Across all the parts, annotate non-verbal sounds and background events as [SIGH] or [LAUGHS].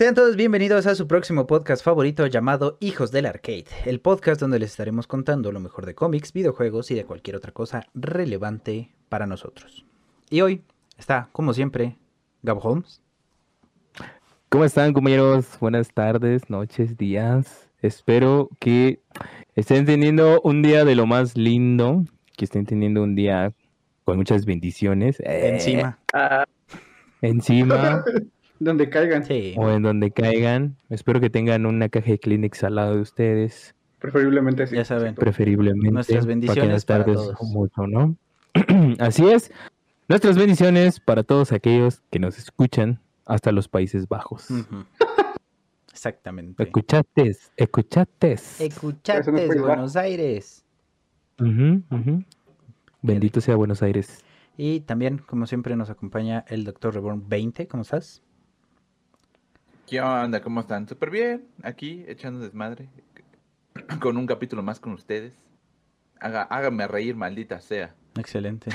Sean todos bienvenidos a su próximo podcast favorito llamado Hijos del Arcade, el podcast donde les estaremos contando lo mejor de cómics, videojuegos y de cualquier otra cosa relevante para nosotros. Y hoy está, como siempre, Gabo Holmes. ¿Cómo están, compañeros? Buenas tardes, noches, días. Espero que estén teniendo un día de lo más lindo, que estén teniendo un día con muchas bendiciones. Eh, Encima. Encima [LAUGHS] Donde caigan, Sí. o en donde caigan. Espero que tengan una caja de Kleenex al lado de ustedes, preferiblemente sí. Ya saben. preferiblemente. Nuestras bendiciones para tardes todos. mucho, ¿no? [CLEARS THROAT] Así es. Nuestras bendiciones para todos aquellos que nos escuchan hasta los Países Bajos. Exactamente. Escuchates, escuchates. Escuchates, Eso no Buenos Aires. Ujú, ujú. Bendito sea Buenos Aires. Y también, como siempre, nos acompaña el Dr. Reborn 20. ¿Cómo estás? ¿Qué onda? ¿Cómo están? Súper bien. Aquí, echando desmadre. [CLEARS THROAT] Con un capítulo más con ustedes. Haga, hágame reír, maldita sea. Excelente.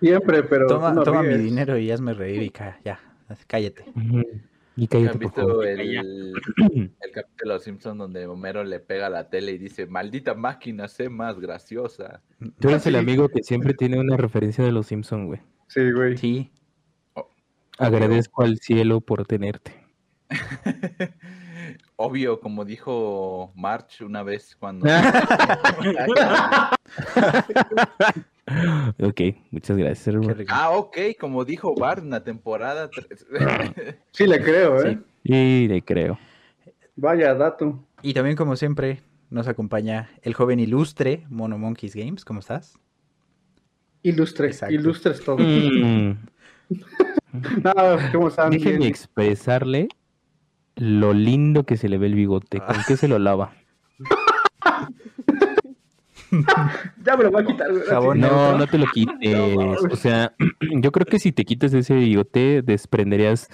Siempre, pero. Toma, no toma mi dinero y hazme reír y ca- ya, cállate. Y ¿Han cállate, visto favor. el, el capítulo de Los Simpsons donde Homero le pega a la tele y dice, maldita máquina, sé más graciosa? Tú eres el amigo que siempre tiene una referencia de los Simpson, güey. Sí, güey. Sí, Agradezco al cielo por tenerte. [LAUGHS] Obvio, como dijo March una vez cuando... [LAUGHS] ok, muchas gracias. hermano. ah, ok, como dijo Bart en la temporada 3. [LAUGHS] Sí, le creo, ¿eh? Sí. Y le creo. Vaya dato. Y también, como siempre, nos acompaña el joven ilustre Mono Monkeys Games. ¿Cómo estás? Ilustre. Exacto. Ilustres todo. Mm, No, ¿cómo están? Déjenme expresarle lo lindo que se le ve el bigote. ¿Con qué se lo lava? [LAUGHS] Ya me lo voy a quitar, güey. Jabón. No, no te lo quites. O sea, [CLEARS THROAT] yo creo que si te quitas ese bigote, desprenderías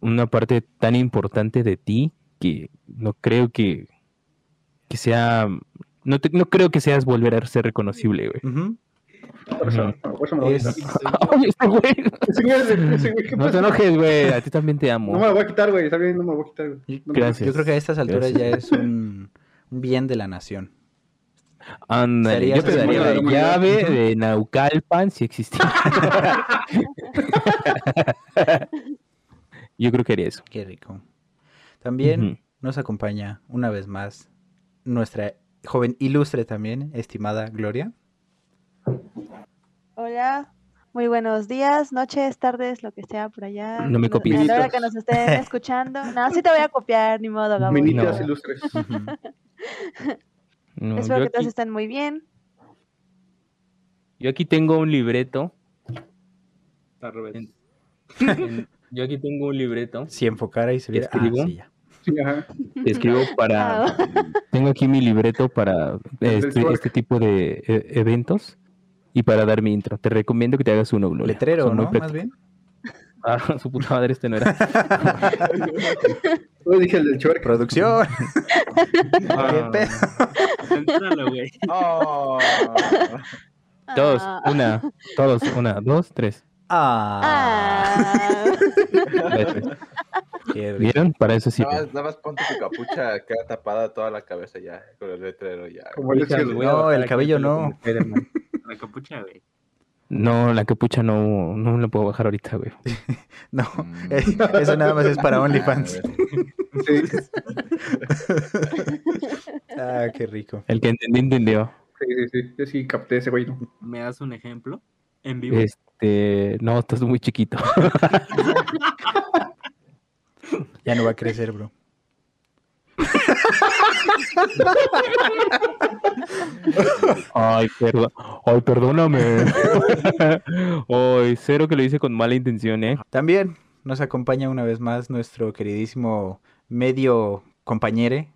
una parte tan importante de ti que no creo que, que sea. No, te- no creo que seas volver a ser reconocible, güey. Ujú. Por eso, por eso me lo voy a Es- quitar. [LAUGHS] Oye, este güey. Ese güey, ese- ese güey, ¿qué No te enojes, güey. A ti también te amo. No me lo voy a quitar, güey. Está bien, no me lo voy a quitar, güey. No Gracias. Yo creo que a estas alturas Gracias. ya es un, un bien de la nación. Ándale, yo te daría la llave de Naucalpan si existiera. [LAUGHS] yo creo que haría eso. Qué rico. También nos acompaña una vez más nuestra joven ilustre también, estimada Gloria. Hola, muy buenos días, noches, tardes, lo que sea por allá. No me copies. A la hora que nos estén escuchando. No, sí te voy a copiar, ni modo, Gabo. Minitas No. ilustres. [LAUGHS] No, Espero que todos estén muy bien. yo aquí tengo un libreto. En- en- yo aquí tengo un libreto. Si enfocara y se viera. Ah, ¿Escribo? sí, ya. Sí, ajá. Te escribo para. Ah, Tengo aquí mi libreto para este, este tipo de e- eventos y para dar mi intro. Te recomiendo que te hagas uno, Gloria. Letrero, Son ¿no? Más bien. Ah, [LAUGHS] su puta madre, este no era. [LAUGHS] Yo dije el del. Producción. [LAUGHS] Ah. ¿Qué güey. Oh. Todos, ah, una, todos, una, dos, tres. Ah, ah. ¿Vieron? Para eso sí. Nada más, nada más ponte tu capucha, queda tapada toda la cabeza ya, con el letrero ya. Como el cielo. No, el cabello no. [LAUGHS] La capucha, güey. No, la capucha no, no la puedo bajar ahorita, güey. [LAUGHS] No, Mm. eh, eso nada más es para OnlyFans. Sí, [LAUGHS] Ah, qué rico. El que entendió, entendió. sí, sí, sí. Yo sí capté ese güey. ¿no? ¿Me das un ejemplo? En vivo. Este, no, estás muy chiquito. Ya no va a crecer, bro. Ay, perdón. Ay, perdóname. Ay, cero que lo hice con mala intención, ¿eh? También nos acompaña una vez más nuestro queridísimo medio compañere.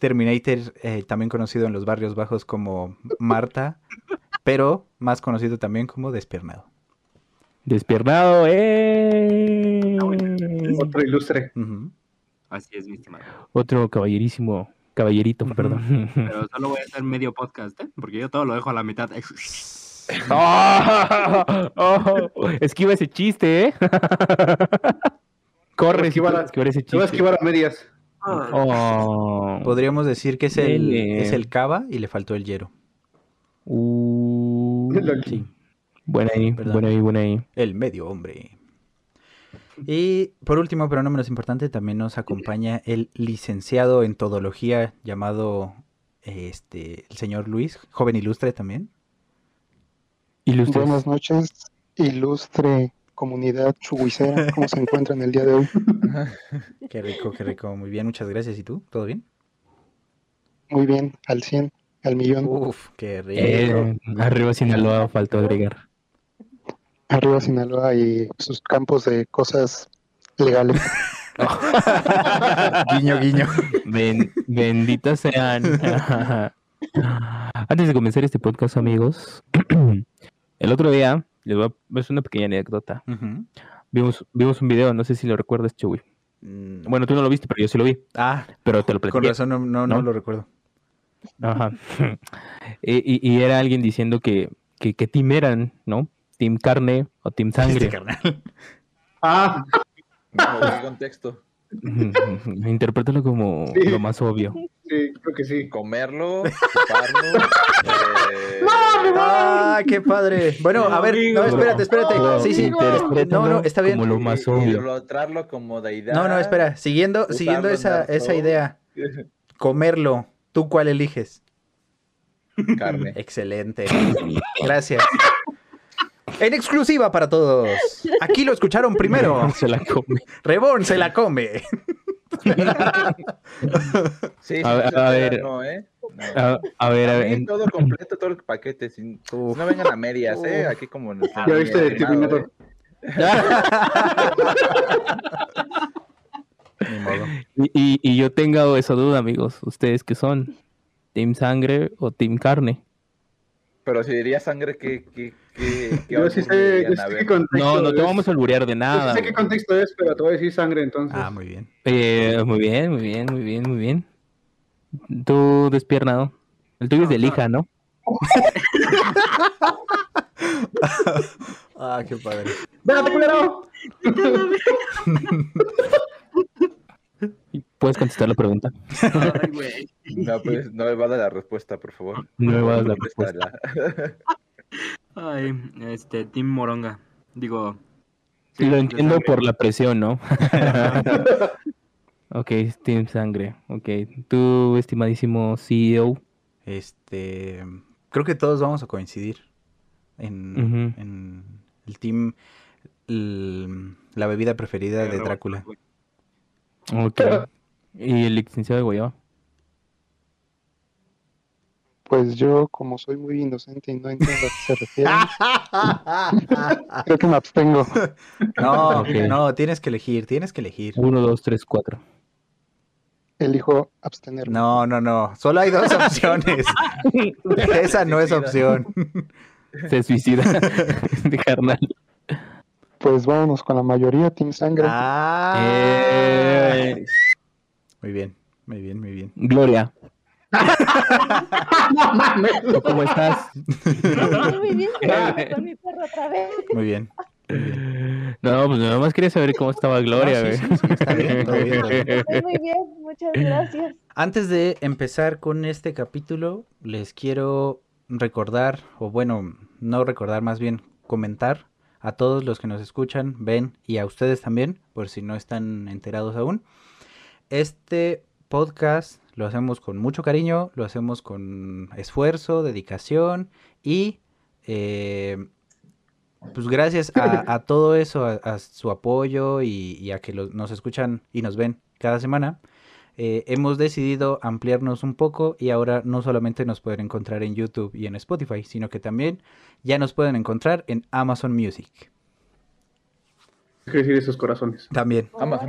Terminator, eh, también conocido en los barrios bajos como Marta, pero más conocido también como Despiernado. Despiernado, ¡eh! Otro ilustre. Así es, mi estimado. Otro caballerísimo, caballerito, perdón. Pero solo voy a hacer medio podcast, ¿eh? Porque yo todo lo dejo a la mitad. [LAUGHS] ¡Oh! ¡Oh! Esquiva ese chiste, ¿eh? Corre, si esquivar puedes a- esquivar ese Se va a chiste. esquivar a medias. Oh. Podríamos decir que es el, es el cava y le faltó el hielo. Uh, [LAUGHS] Sí, buena ahí, Perdón. buena ahí, buena ahí. el medio hombre. Y por último, pero no menos importante, también nos acompaña el licenciado en todología llamado este el señor Luis, joven ilustre también. Ilustres. Buenas noches, ilustre comunidad chuguicera. ¿Cómo se encuentran el día de hoy? [LAUGHS] Qué rico, qué rico. Muy bien, muchas gracias. ¿Y tú? ¿Todo bien? Muy bien, al 100, al millón. Uf, qué rico. Eh, arriba Sinaloa faltó agregar. Arriba Sinaloa y sus campos de cosas legales. [LAUGHS] guiño, guiño. Ben- benditas sean. Antes de comenzar este podcast, amigos, [CLEARS THROAT] el otro día, les voy a es una pequeña anécdota. Vimos, vimos un video, no sé si lo recuerdas, Chuy. Mm, Bueno, tú no lo viste, pero yo sí lo vi. ah, Pero te lo con platiqué. razón no, no, no ¿no? lo recuerdo. Ajá. [LAUGHS] y, y- y era alguien diciendo que, que, que team eran, ¿no? Team carne o team Este sangre. carnal. Ah, No, ¿qué contexto? [LAUGHS] Interprétalo como Sí. lo más obvio. sí, creo que sí. Comerlo, chuparlo. [LAUGHS] eh, ¡Ah, qué padre! Bueno, a ver, no, espérate, espérate. Sí, sí. No, no, está bien. Como lo más obvio. como deidad. No, no, espera. Siguiendo, siguiendo en esa, esa idea. Comerlo. ¿Tú cuál eliges? Carne. Excelente. Gracias. En exclusiva para todos. Aquí lo escucharon primero. Se la come. Reborn se la come. Sí, sí, A ver, a ver. No, ¿eh? No. A, a ver, a ver. todo completo, todo el paquete. Sin, Uf. no vengan a medias, ¿eh? Aquí como en el Ya viste de Terminator. [LAUGHS] Ni modo. Y, y- y yo tengo esa duda, amigos. ¿Ustedes qué son? ¿Team sangre o team carne? Pero si diría sangre, ¿qué, qué, qué, qué Yo sí sé, yo sé qué contexto No, no te es. vamos a alburear de Yo sí nada. sé qué contexto es, pero te voy a decir sangre entonces. Ah, muy bien. Eh, muy bien, muy bien, muy bien, muy bien. Tú despiernado. El tuyo es de lija, ¿no? [LAUGHS] Ah, qué padre. ¡Espérate, culero! [LAUGHS] [LAUGHS] ¿Puedes contestar la pregunta? Ay, güey. [LAUGHS] No, pues, no me va a dar la respuesta, por favor. No me vas a dar la respuesta. Ay, este, Team Moronga. Digo. sí, Lo entiendo por la presión, ¿no? [LAUGHS] ok, Team Sangre. Ok, tú, estimadísimo CEO. Este. Creo que todos vamos a coincidir en, el team. el- la bebida preferida de Drácula. Ok. ¿Y el licenciado de Guayaba? Pues yo, como soy muy inocente y no entiendo a qué se refieren, [LAUGHS] creo que me abstengo. No, no, tienes que elegir, tienes que elegir. Uno, dos, tres, cuatro. Elijo abstenerme. No, no, no. Solo hay dos opciones. [LAUGHS] Esa no es opción. Se suicida. [LAUGHS] de carnal. Pues vámonos con la mayoría, Team Sangre. Ah. Eh, Muy bien, muy bien, muy bien. Gloria. [LAUGHS] ¿Tú ¿Cómo estás? Muy bien, [LAUGHS] con mi perro otra vez. Muy bien. No, pues nada más quería saber cómo estaba Gloria, No, güey. sí, sí, sí, está bien, todo bien, todo bien. Estoy muy bien, muchas gracias. Antes de empezar con este capítulo, les quiero recordar, o bueno, no recordar, más bien comentar a todos los que nos escuchan, ven y a ustedes también, por si no están enterados aún. Este podcast lo hacemos con mucho cariño, lo hacemos con esfuerzo, dedicación y eh, pues gracias a, a [LAUGHS] todo eso, a, a su apoyo y, y a que los- nos escuchan y nos ven cada semana, eh, hemos decidido ampliarnos un poco y ahora no solamente nos pueden encontrar en YouTube y en Spotify, sino que también ya nos pueden encontrar en Amazon Music. Decir esos corazones. También. Amazon.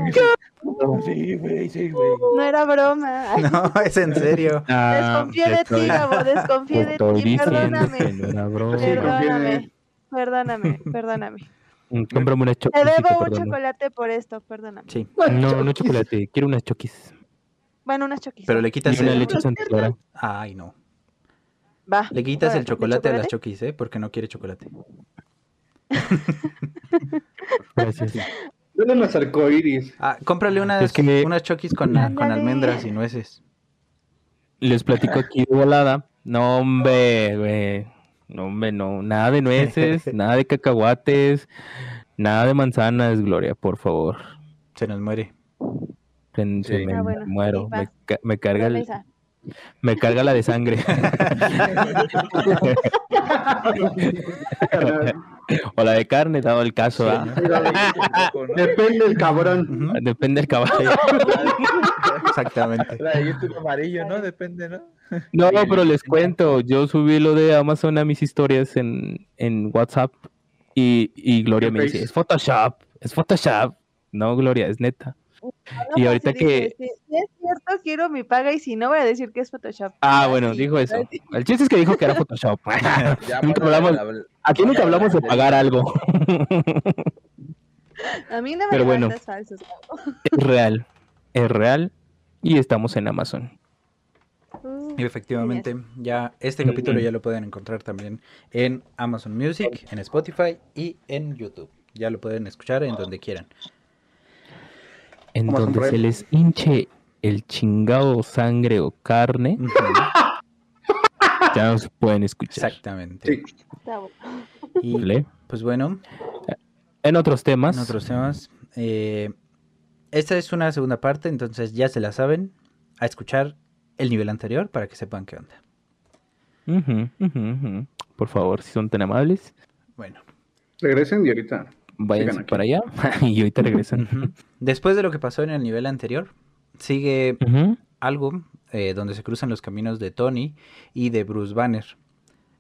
Sí, güey, sí, güey. No era broma. Ay, [LAUGHS] No, es en serio. [LAUGHS] Ah, Desconfié te de estoy- ti, Gabo, te desconfié de ti, perdóname. no era broma. Perdóname, perdóname, [LAUGHS] perdóname. Cómprame Te choquis y te debo un chocolate por esto, perdóname. Sí, No, no chocolate, quiero unas choquis. Bueno, unas choquis. pero le quitas Y una el... leche santidora. Ay, no. Va. Le quitas el ¿de chocolate a las choquis, ¿eh? Porque no quiere chocolate. [LAUGHS] Gracias. Dale unos arcoíris. Ah, cómprale unas, Es que me- unas chokis con, almendras y nueces. Les platico aquí de volada. No, hombre, güey. No, hombre, no. Nada de nueces, [LAUGHS] nada de cacahuates, nada de manzanas, Gloria, por favor. Se nos muere. Se, se Sí. me Ah, bueno, muero. me, ca- me carga el-. Me carga la de sangre. o la de carne, dado el caso. Sí. ¿no? Depende del cabrón. Depende del caballo. Exactamente. La de YouTube amarillo, ¿no? Depende, ¿no? No, pero les cuento, yo subí lo de Amazon a mis historias en, en WhatsApp y, y Gloria ¿Qué me dice, es Photoshop, es Photoshop. No, Gloria, es neta. Y ahorita que- Si, si es cierto, quiero mi paga y si no, voy a decir que es Photoshop. Ah, bueno, Sí, dijo eso. sí. El chiste es que dijo que era [LAUGHS] Photoshop. [LAUGHS] [LAUGHS] Ya, nunca hablamos, la- aquí nunca hablamos de pagar algo. A mí no me Pero bueno. falsos. es real, es real y estamos en Amazon. Uh, Y efectivamente, ya este Mm, capítulo mm. ya lo pueden encontrar también en Amazon Music, en Spotify y en YouTube. Ya lo pueden escuchar en donde quieran. En donde se les hinche el chingado sangre o carne, [LAUGHS] ya nos pueden escuchar. Exactamente. Sí. pues bueno, En otros temas, en otros temas. eh, esta es una segunda parte, entonces ya se la saben. A escuchar el nivel anterior para que sepan qué onda. Ujú, ujú. por favor, si son tan amables, Bueno. Regresen y ahorita. Váyanse para allá [LAUGHS] y ahorita regresan. Después de lo que pasó en el nivel anterior, sigue algo eh, donde se cruzan los caminos de Tony y de Bruce Banner.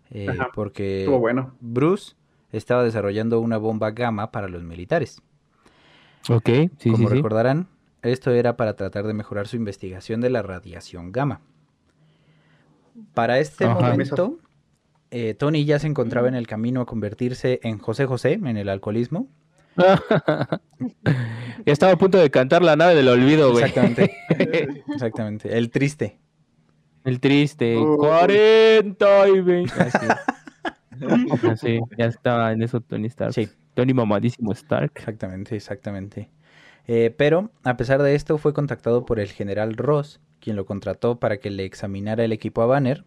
Eh, porque Estuvo bueno. Bruce estaba desarrollando una bomba gamma para los militares. Ok, sí, Como sí, sí. recordarán, esto era para tratar de mejorar su investigación de la radiación gamma. Para este Ajá. momento, eh, Tony ya se encontraba en el camino a convertirse en José José en el alcoholismo. [LAUGHS] ya estaba a punto de cantar la nave del olvido, güey. Exactamente. [LAUGHS] Exactamente. El triste. El triste. Oh. 40 y 20. Así. Así, ya estaba en eso Tony Stark. Sí. Tony mamadísimo Stark. Exactamente, exactamente. Eh, pero, a pesar de esto, fue contactado por el general Ross, quien lo contrató para que le examinara el equipo a Banner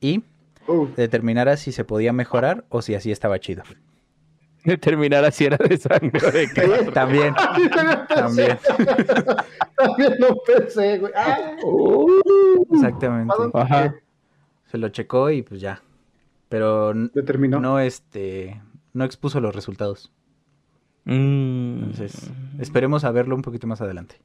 y Uh, determinara si se podía mejorar o si así estaba chido. Determinar si era de sangre o de [LAUGHS] qué. También, [LAUGHS] también. [LAUGHS] También lo pensé, güey. Ah, Exactamente. Ajá. Se lo checó y pues ya. Pero determinó. no, este, no expuso los resultados. Mm. Entonces, esperemos a verlo un poquito más adelante.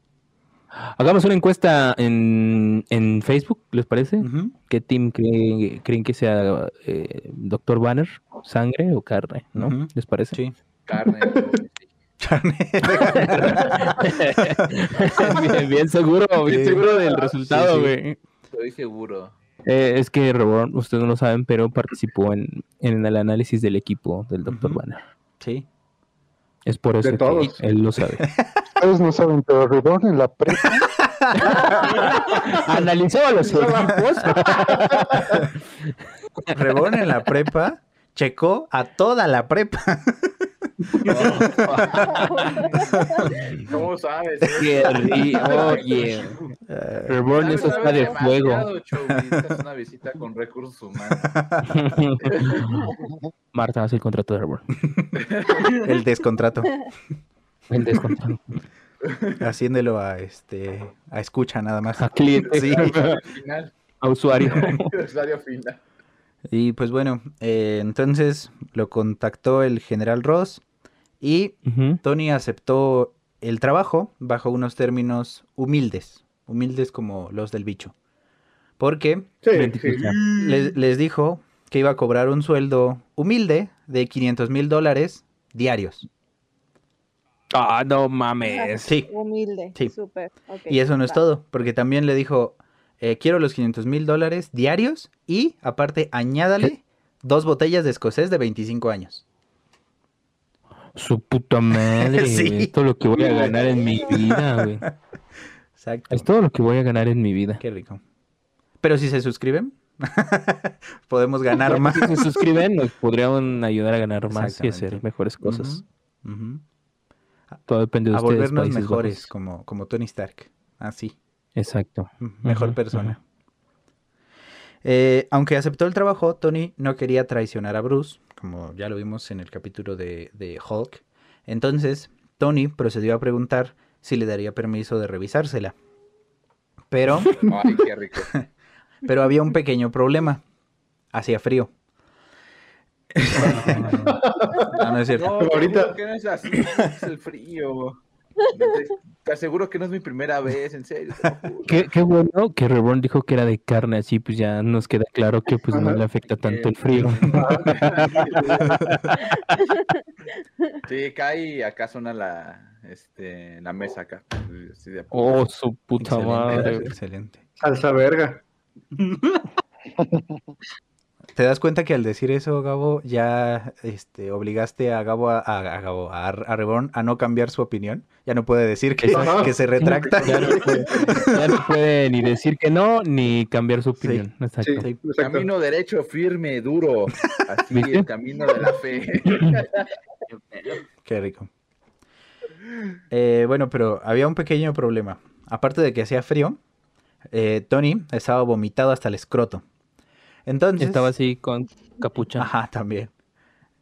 Hagamos una encuesta en, en Facebook, ¿les parece? ¿Qué team cree- creen que sea eh, Doctor Banner? ¿Sangre o carne? ¿No? ¿Les parece? Sí. [LAUGHS] Carne. bien, bien seguro, bien Sí. seguro del resultado, sí. güey. Estoy seguro. Eh, es que Reborn, ustedes no lo saben, pero participó en, en el análisis del equipo del Dr. Ujú. Banner. Sí. Es por eso De que todos. él lo sabe. [LAUGHS] Ustedes no saben, pero Reborn en la prepa [LAUGHS] Analizaba los equipos. [LAUGHS] Reborn en la prepa checó a toda la prepa. [LAUGHS] ¿Cómo sabes? Qué Oye, Reborn eso está sabes de fuego. es una visita con recursos humanos. Marta hace el contrato de Reborn. el descontrato. El descontrol. [LAUGHS] Haciéndolo a este a escucha nada más. A cliente. Sí. A usuario. [LAUGHS] [LAUGHS] usuario final. Y pues bueno, eh, entonces lo contactó el general Ross y. Tony aceptó el trabajo bajo unos términos humildes, humildes como los del bicho. Porque Sí, Identifica. sí. les, les dijo que iba a cobrar un sueldo humilde de 500 mil dólares diarios. Ah, no mames. Sí, Humilde. Sí. Súper. ok, y eso no es todo, porque también le dijo, eh, quiero los 500 mil dólares diarios y aparte añádale dos botellas de escocés de 25 años. Su puta madre. [LAUGHS] Sí. güey. Es todo lo que voy a ganar en mi [LAUGHS] vida, güey. Exacto. Es todo lo que voy a ganar en mi vida. Qué rico. Pero si se suscriben, [LAUGHS] podemos ganar más. Si se suscriben, nos podrían ayudar a ganar más y hacer mejores cosas. Todo depende de a ustedes. volvernos Países mejores, Bajos. como, como Tony Stark. Así, Exacto. mejor persona. Eh, aunque aceptó el trabajo, Tony no quería traicionar a Bruce, como ya lo vimos en el capítulo de, de Hulk. Entonces, Tony procedió a preguntar si le daría permiso de revisársela. Pero, [LAUGHS] Ay, qué rico. [LAUGHS] pero había un pequeño problema. Hacía frío. [LAUGHS] No, no es cierto. No, Pero ahorita- que no es así, es el frío. Te, aseguro que no es mi primera vez, en serio. Qué, qué bueno que Reborn dijo que era de carne, así pues ya nos queda claro que pues no le afecta tanto el frío. [LAUGHS] Sí, cae y acá suena la, este, la mesa acá. Oh, su puta Excelente, madre. excelente. Salsa verga. [LAUGHS] ¿Te das cuenta que al decir eso, Gabo, ya este, obligaste a Gabo a, a, a Gabo, a, a Reborn a no cambiar su opinión? Ya no puede decir que, que se retracta. Ya no, puede, ya no puede ni decir que no, ni cambiar su opinión. Exacto. Sí, Sí. exacto. Camino derecho, firme, duro. Así, ¿Viste? el camino de la fe. [LAUGHS] Qué rico. Eh, bueno, pero había un pequeño problema. Aparte de que hacía frío, eh, Tony estaba vomitado hasta el escroto. Entonces, Estaba así con capucha. Ajá, también.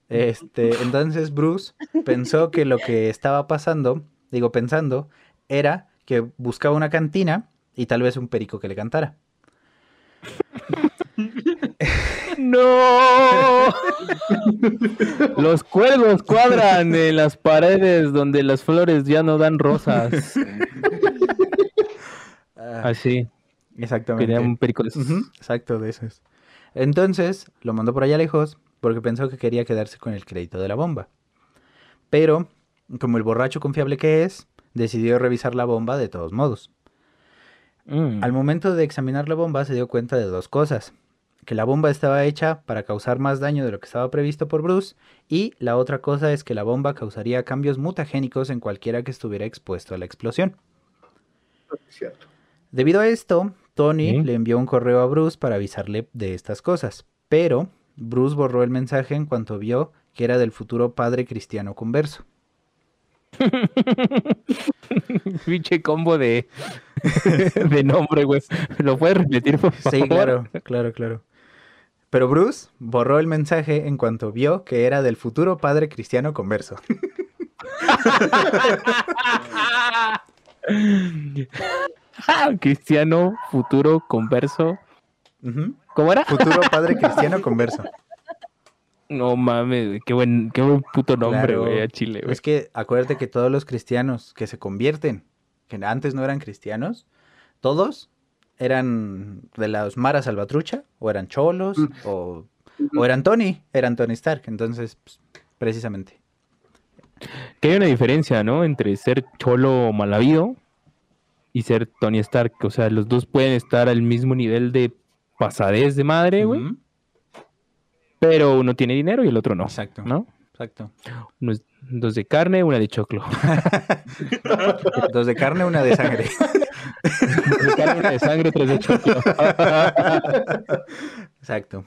Este, entonces Bruce pensó que lo que estaba pasando, digo pensando, era que buscaba una cantina y tal vez un perico que le cantara. [LAUGHS] ¡No! [LAUGHS] Los cuervos cuadran en las paredes donde las flores ya no dan rosas. [LAUGHS] Ah, Así. exactamente. Quería un perico de esos. Exacto, de esos. Entonces lo mandó por allá lejos porque pensó que quería quedarse con el crédito de la bomba. Pero, como el borracho confiable que es, decidió revisar la bomba de todos modos. Mm. Al momento de examinar la bomba se dio cuenta de dos cosas. Que la bomba estaba hecha para causar más daño de lo que estaba previsto por Bruce y la otra cosa es que la bomba causaría cambios mutagénicos en cualquiera que estuviera expuesto a la explosión. Cierto. Debido a esto, Tony Sí. le envió un correo a Bruce para avisarle de estas cosas, pero Bruce borró el mensaje en cuanto vio que era del futuro padre cristiano converso. [LAUGHS] Pinche combo de, [LAUGHS] de nombre, güey. ¿Lo puedes repetir, por favor? Sí, claro, claro, claro. Pero Bruce borró el mensaje en cuanto vio que era del futuro padre cristiano converso. [LAUGHS] [LAUGHS] Cristiano, futuro, converso. ¿Cómo era? Futuro padre [LAUGHS] cristiano converso. No mames, qué buen, qué buen puto nombre, Claro. güey, a Chile, güey. Es que acuérdate que todos los cristianos que se convierten, que antes no eran cristianos, todos eran de las Mara Salvatrucha, o eran cholos, Mm. o, o eran Tony, eran Tony Stark. Entonces, pues, precisamente. Que hay una diferencia, ¿no? Entre ser cholo malavido y ser Tony Stark. O sea, los dos pueden estar al mismo nivel de pasadez de madre, güey. Pero uno tiene dinero y el otro no, Exacto, ¿no? exacto. Uno es- dos de carne, una de choclo. [LAUGHS] Dos de carne, una de sangre. Dos de carne, una de sangre, tres de choclo. Exacto.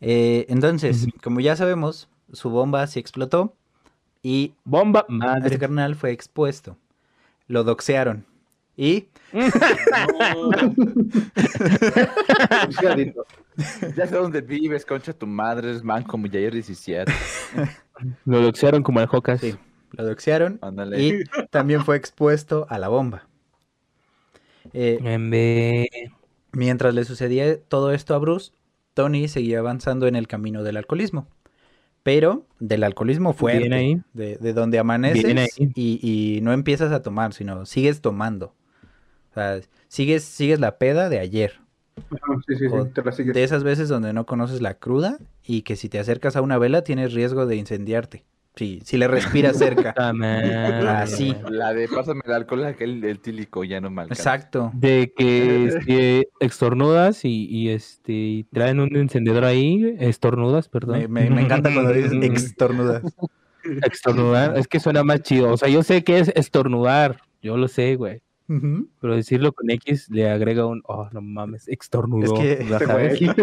Eh, entonces, como ya sabemos, su bomba sí explotó y Bomba, este madre. carnal fue expuesto. Lo doxearon. Y. [LAUGHS] Ya sé dónde vives, concha tu madre, es man como Jair 17. [LAUGHS] Lo doxearon como al Jocas. Sí. lo doxearon Ándale. y también fue expuesto a la bomba. Eh, mientras le sucedía todo esto a Bruce, Tony seguía avanzando en el camino del alcoholismo. Pero del alcoholismo fuerte, ahí. De, de donde amaneces y, y no empiezas a tomar, sino sigues tomando. O sea, sigues, sigues la peda de ayer. Sí, sí, sí, te la sigues. De esas veces donde no conoces la cruda y que si te acercas a una vela tienes riesgo de incendiarte. Si, si le respiras cerca. [LAUGHS] Así. La de pásame el alcohol, aquel el tílico ya no alcanza. Exacto. De que este, extornudas y, y, este y traen un encendedor ahí, estornudas, perdón. Me, me- me encanta cuando dices [LAUGHS] extornudas. Extornudar, es que suena más chido. O sea, yo sé que es estornudar, yo lo sé, güey. Pero decirlo con X le agrega un, oh, no mames, extornudó. Es que, [LAUGHS] Este.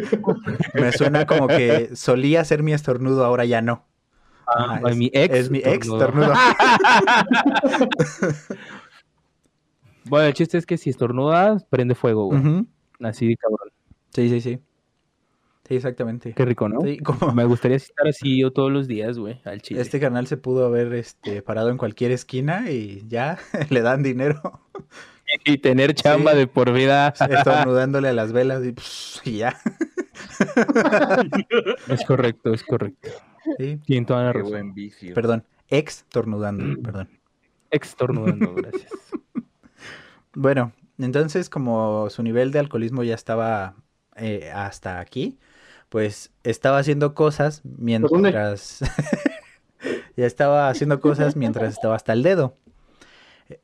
[LAUGHS] Me suena como que solía ser mi estornudo, ahora ya no. Ah, Ah, mi ex. Es mi ex estornudo. [LAUGHS] Bueno, el chiste es que si estornudas, prende fuego, güey. Ujú. Así de cabrón. Sí, sí, sí. Sí, exactamente. Qué rico, ¿no? Sí, como Me gustaría estar así yo todos los días, güey, al chile. este canal se pudo haber este, parado en cualquier esquina y ya [LAUGHS] le dan dinero [LAUGHS] Y tener chamba Sí. de por vida. [LAUGHS] estornudándole a las velas y, pss, y ya. es correcto, es correcto. Sí. Tienen toda la razón. buen vicio. Perdón, estornudando, perdón. Extornudando, gracias. Bueno, entonces como su nivel de alcoholismo ya estaba eh, hasta aquí, pues estaba haciendo cosas mientras... [LAUGHS] ya estaba haciendo cosas mientras estaba hasta el dedo.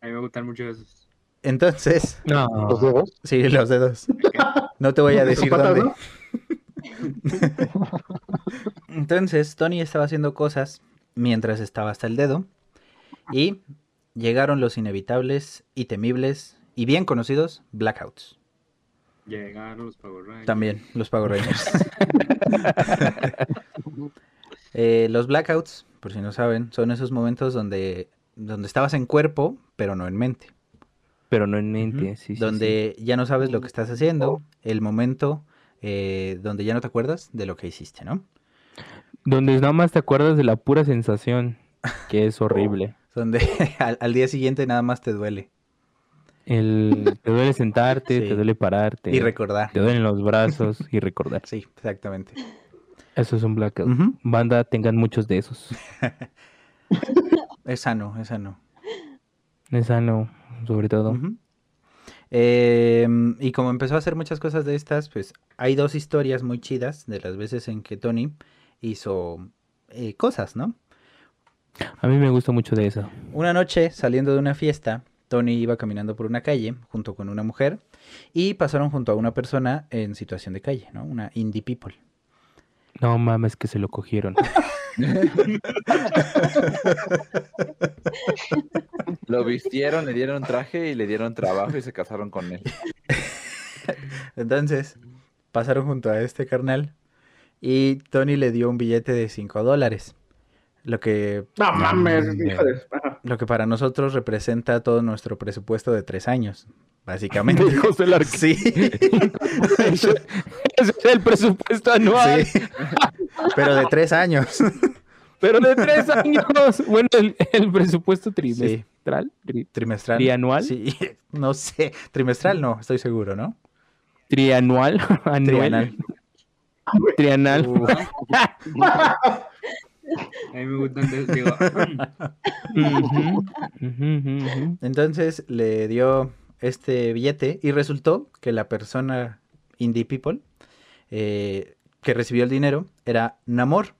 A mí me gustan mucho esos. Entonces, No. Los dedos. sí, los dedos. No te voy a decir patas, dónde. ¿no? [LAUGHS] Entonces, Tony estaba haciendo cosas mientras estaba hasta el dedo y llegaron los inevitables y temibles y bien conocidos blackouts. Llegaron los Power Rangers. También los Power Rangers. [LAUGHS] Eh, los blackouts, por si no saben, son esos momentos donde, donde estabas en cuerpo, pero no en mente. Pero no en mente, sí, sí, donde ya no sabes lo que estás haciendo, el momento eh, donde ya no te acuerdas de lo que hiciste, ¿no? Donde nada más te acuerdas de la pura sensación, que es [LAUGHS] horrible. Donde [LAUGHS] al, al día siguiente nada más te duele. El, te duele sentarte, Sí. te duele pararte, Y recordar. te duelen los brazos y recordar. Sí, exactamente. Eso es un blackout. Banda, tengan muchos de esos. [LAUGHS] Es sano, es sano. Es sano, sobre todo. Eh, y como empezó a hacer muchas cosas de estas, pues hay dos historias muy chidas de las veces en que Tony hizo eh, cosas, ¿no? A mí me gusta mucho de eso. Una noche, saliendo de una fiesta, Tony iba caminando por una calle junto con una mujer y pasaron junto a una persona en situación de calle, ¿no? Una indie people. No mames que se lo cogieron. [LAUGHS] Lo vistieron, le dieron traje y le dieron trabajo y se casaron con él. [LAUGHS] Entonces, pasaron junto a este carnal y Tony le dio un billete de 5 dólares. Lo que, No mames, hijo de... Lo que para nosotros representa todo nuestro presupuesto de tres años, básicamente. [LAUGHS] Hijos del arca- Sí, [LAUGHS] Ese es el presupuesto anual, sí. Pero de tres años. [LAUGHS] pero de tres años. Bueno, el, el presupuesto trimestral. tri- Trimestral. ¿Trianual? Sí, no sé. Trimestral no, estoy seguro, ¿no? trianual. Anual. Trianal. Uh, A mí me gustan de digo, ujú. Entonces le dio este billete y resultó que la persona indie people eh, que recibió el dinero era Namor.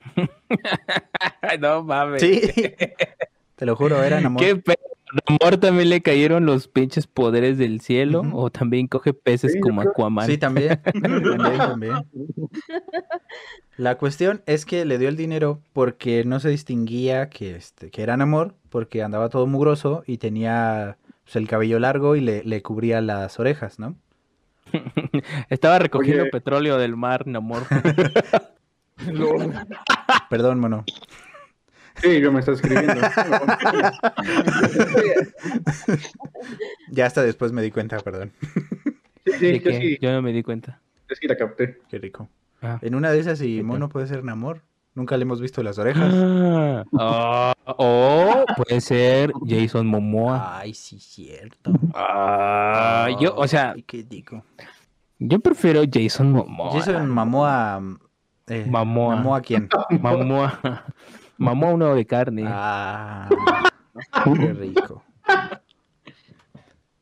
[LAUGHS] no mames. Sí, te lo juro, era Namor. ¿Qué pedo? Namor también le cayeron los pinches poderes del cielo. O también coge peces Sí, como Aquaman. Sí, también. [LAUGHS] [LAUGHS] también, también. La cuestión es que le dio el dinero porque no se distinguía que, este, que era Namor, porque andaba todo mugroso y tenía pues, el cabello largo y le, le cubría las orejas, ¿no? [LAUGHS] Estaba recogiendo Oye. petróleo del mar, Namor. Perdón, mono. Sí, yo me está escribiendo. [LAUGHS] Ya hasta después me di cuenta, perdón. Sí, ¿De sí, yo qué? sí, Yo no me di cuenta. yo sí la capté. Qué rico. Ah. En una de esas, y mono puede ser Namor. Nunca le hemos visto las orejas. [GASPS] Ah, o puede ser Jason Momoa. Ay, sí, cierto. Ah, yo, o sea, qué rico. yo prefiero Jason Momoa. Jason mamó a. Eh, Mamó a- ¿Mamó a uno de carne. Ah, [LAUGHS] qué rico.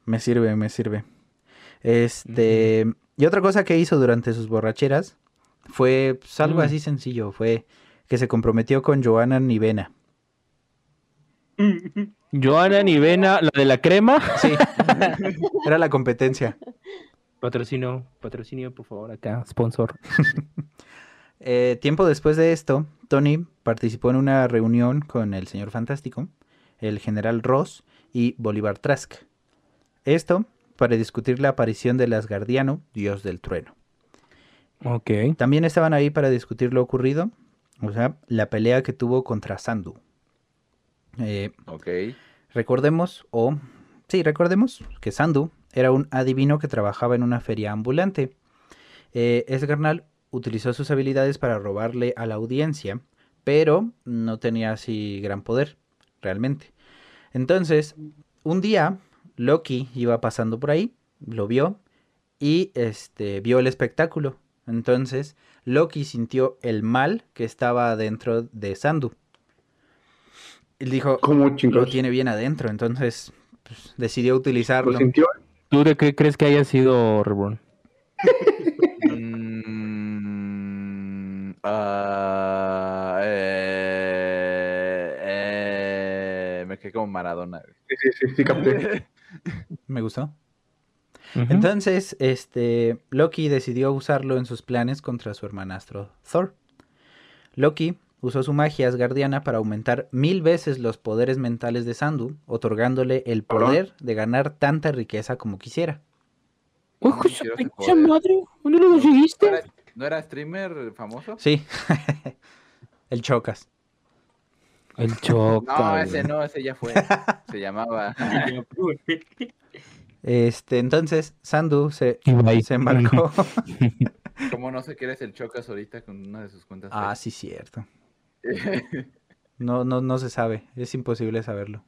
Me sirve, me sirve. Este, y otra cosa que hizo durante sus borracheras fue pues, algo Mm. así sencillo, fue que se comprometió con Joana Nivena. Joana Nivena, la de la crema. Sí, [LAUGHS] era la competencia. Patrocinio, patrocinio, por favor, acá, sponsor. [LAUGHS] Eh, tiempo después de esto, Tony participó en una reunión con el señor Fantástico, el general Ross y Bolívar Trask. Esto para discutir la aparición del Asgardiano, dios del trueno. Ok. También estaban ahí para discutir lo ocurrido O sea, la pelea que tuvo contra Sandu. Eh, Ok. recordemos, o sí, recordemos que Sandu era un adivino que trabajaba en una feria ambulante. Eh, ese carnal utilizó sus habilidades para robarle a la audiencia, pero no tenía así gran poder, realmente. Entonces, un día, Loki iba pasando por ahí, lo vio y este, vio el espectáculo. Entonces, Loki sintió el mal que estaba dentro de Sandu. Él dijo, ¿Cómo lo tiene bien adentro, entonces pues, decidió ¿Lo utilizarlo. sintió? ¿Tú de qué crees que haya sido Reborn? [LAUGHS] Ah, eh, eh, me quedé como Maradona. Sí, sí, sí, sí, capté. [LAUGHS] Me gustó. Entonces, este, Loki decidió usarlo en sus planes contra su hermanastro Thor. Loki usó su magia asgardiana para aumentar mil veces los poderes mentales de Sandu, otorgándole el poder de ganar tanta riqueza como quisiera. Pinche poder. madre, ¿dónde lo ¿No conseguiste? No era streamer famoso? Sí, [LAUGHS] el Chocas. El choca. No, ese no, ese ya fue. [LAUGHS] Se llamaba. Este, entonces, Sandu se, se embarcó. [LAUGHS] ¿Cómo no sé que eres el Chocas ahorita con una de sus cuentas? ah, sí, cierto. No, no, no se sabe, es imposible saberlo.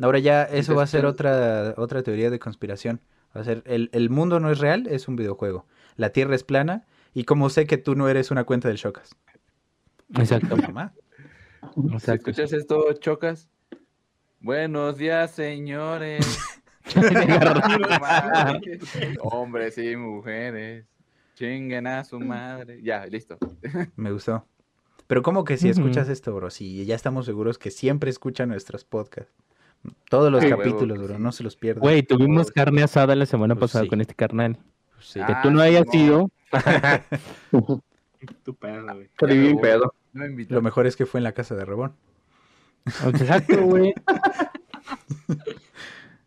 Ahora ya eso va a ser otra, otra teoría de conspiración. Va a ser, el, el mundo no es real, es un videojuego. La Tierra es plana y como sé que tú no eres una cuenta del Shocas. Exacto. Mamá. Si escuchas esto, Chocas. Buenos días, señores. [LAUGHS] Hombres y mujeres. Chinguen a su madre. Ya, listo. Me gustó. Pero ¿cómo que si escuchas esto, bro? Si ya estamos seguros que siempre escucha nuestros podcasts. Todos los Sí, capítulos, huevo, bro, sí. no se los pierdan. Güey, tuvimos carne asada la semana Pues pasada sí. con este carnal. Sí. Ah, Que tú no hayas Simón. ido. [LAUGHS] Tu pedo, güey. Pedo. No me. Lo mejor es que fue en la casa de Rebón. Exacto, güey. [LAUGHS]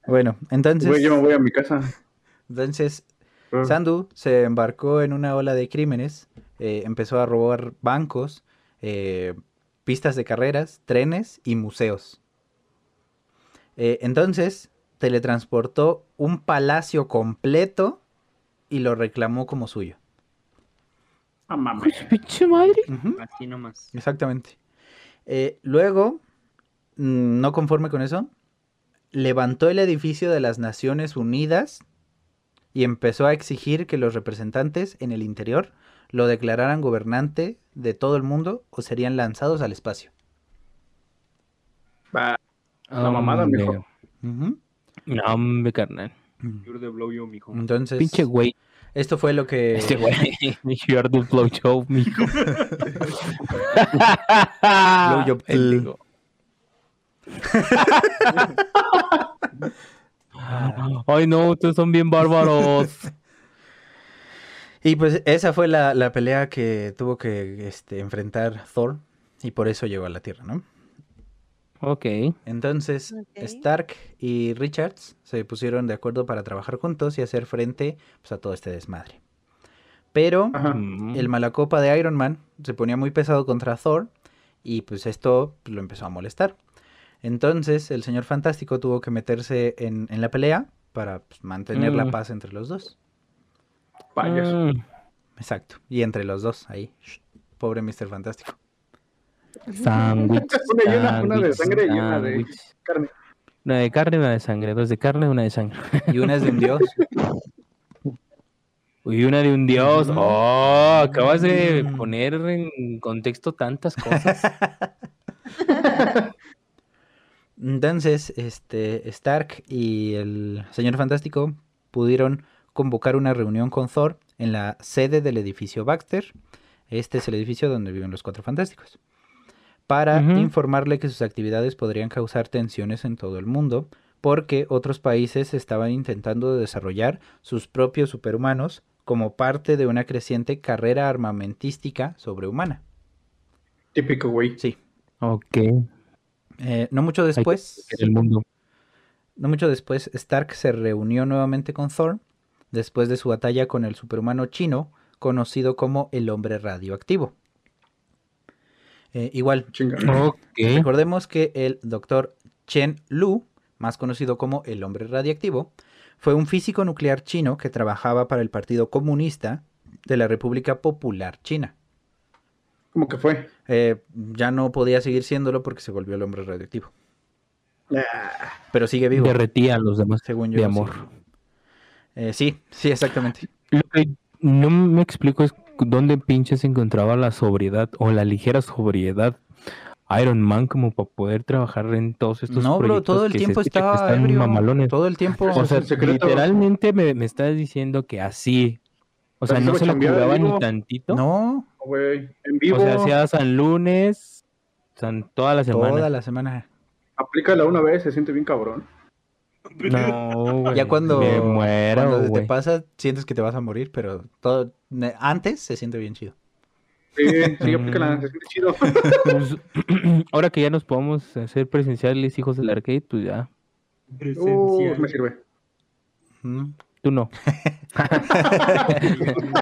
Bueno, entonces, Güey, yo me voy a mi casa. entonces Ah. Sandu se embarcó en una ola de crímenes, eh, empezó a robar bancos, eh, pistas de carreras, trenes y museos. Eh, entonces teletransportó un palacio completo y lo reclamó como suyo. Ah. Pinche madre. Así nomás. exactamente. Eh, luego, mm, no conforme con eso, levantó el edificio de las Naciones Unidas y empezó a exigir que los representantes en el interior lo declararan gobernante de todo el mundo o serían lanzados al espacio. Va, La mamada. Ujú. No, hombre, carnal. You're the blow yo, mijo. Entonces, Pinche güey. esto fue lo que... Este güey. [LAUGHS] You're the blow show, mijo. [LAUGHS] job. Pendejo. [LAUGHS] Ay, no, ustedes son bien bárbaros. Y pues esa fue la, la pelea que tuvo que este, enfrentar Thor y por eso llegó a la Tierra, ¿no? Ok. Entonces. Stark y Richards se pusieron de acuerdo para trabajar juntos y hacer frente pues, a todo este desmadre. Pero Ajá. Mm. el malacopa de Iron Man se ponía muy pesado contra Thor y pues esto pues, lo empezó a molestar. Entonces el señor fantástico tuvo que meterse en, en la pelea para pues, mantener la Mm. paz entre los dos. Vayas. Mm. Exacto. Y entre los dos, ahí. Shh, Pobre Mr. Fantástico. Sándwich. Una y una, una de sangre y una de carne. Una de carne, una de sangre. Dos de carne, una de sangre. Y una es de un dios. [LAUGHS] Y una de un dios. Mm. Oh, acabas de Mm. poner en contexto tantas cosas. [LAUGHS] Entonces, este, Stark y el señor Fantástico pudieron convocar una reunión con Thor en la sede del edificio Baxter. Este es el edificio donde viven los cuatro fantásticos. Para informarle que sus actividades podrían causar tensiones en todo el mundo, porque otros países estaban intentando desarrollar sus propios superhumanos como parte de una creciente carrera armamentística sobrehumana. Típico, güey. Sí. ok. Eh, no mucho Hay que después. el mundo. No mucho después, Stark se reunió nuevamente con Thor después de su batalla con el superhumano chino conocido como el hombre radioactivo. Eh, igual, Chinga. Ok. recordemos que el doctor Chen Lu, más conocido como el hombre radiactivo, fue un físico nuclear chino que trabajaba para el Partido Comunista de la República Popular China. ¿Cómo que fue? Eh, ya no podía seguir siéndolo porque se volvió el hombre radioactivo. Ah, Pero sigue vivo, Derretía a los demás según yo. de sí. amor. Eh, sí, sí, exactamente. Lo que no me explico es dónde pinches se encontraba la sobriedad o la ligera sobriedad Iron Man como para poder trabajar en todos estos No, bro, proyectos todo el que tiempo que estaba están ebrio. mamalones. Todo el tiempo. O sea, literalmente me, me estás diciendo que así. O sea, no se lo cuidaba ni tantito. No, güey. En vivo. O sea, hacía San Lunes, San toda la semana. toda la semana. Aplícala una vez, se siente bien cabrón. No, güey. Ya cuando, me muero, cuando te pasa, sientes que te vas a morir, pero todo antes se siente bien chido. Sí, sí, se siente chido. [LAUGHS] Pues, [CLEARS THROAT] ahora que ya nos podemos hacer presenciales hijos del arcade, pues ya. Uh, me sirve. Mm. Tú no. [LAUGHS]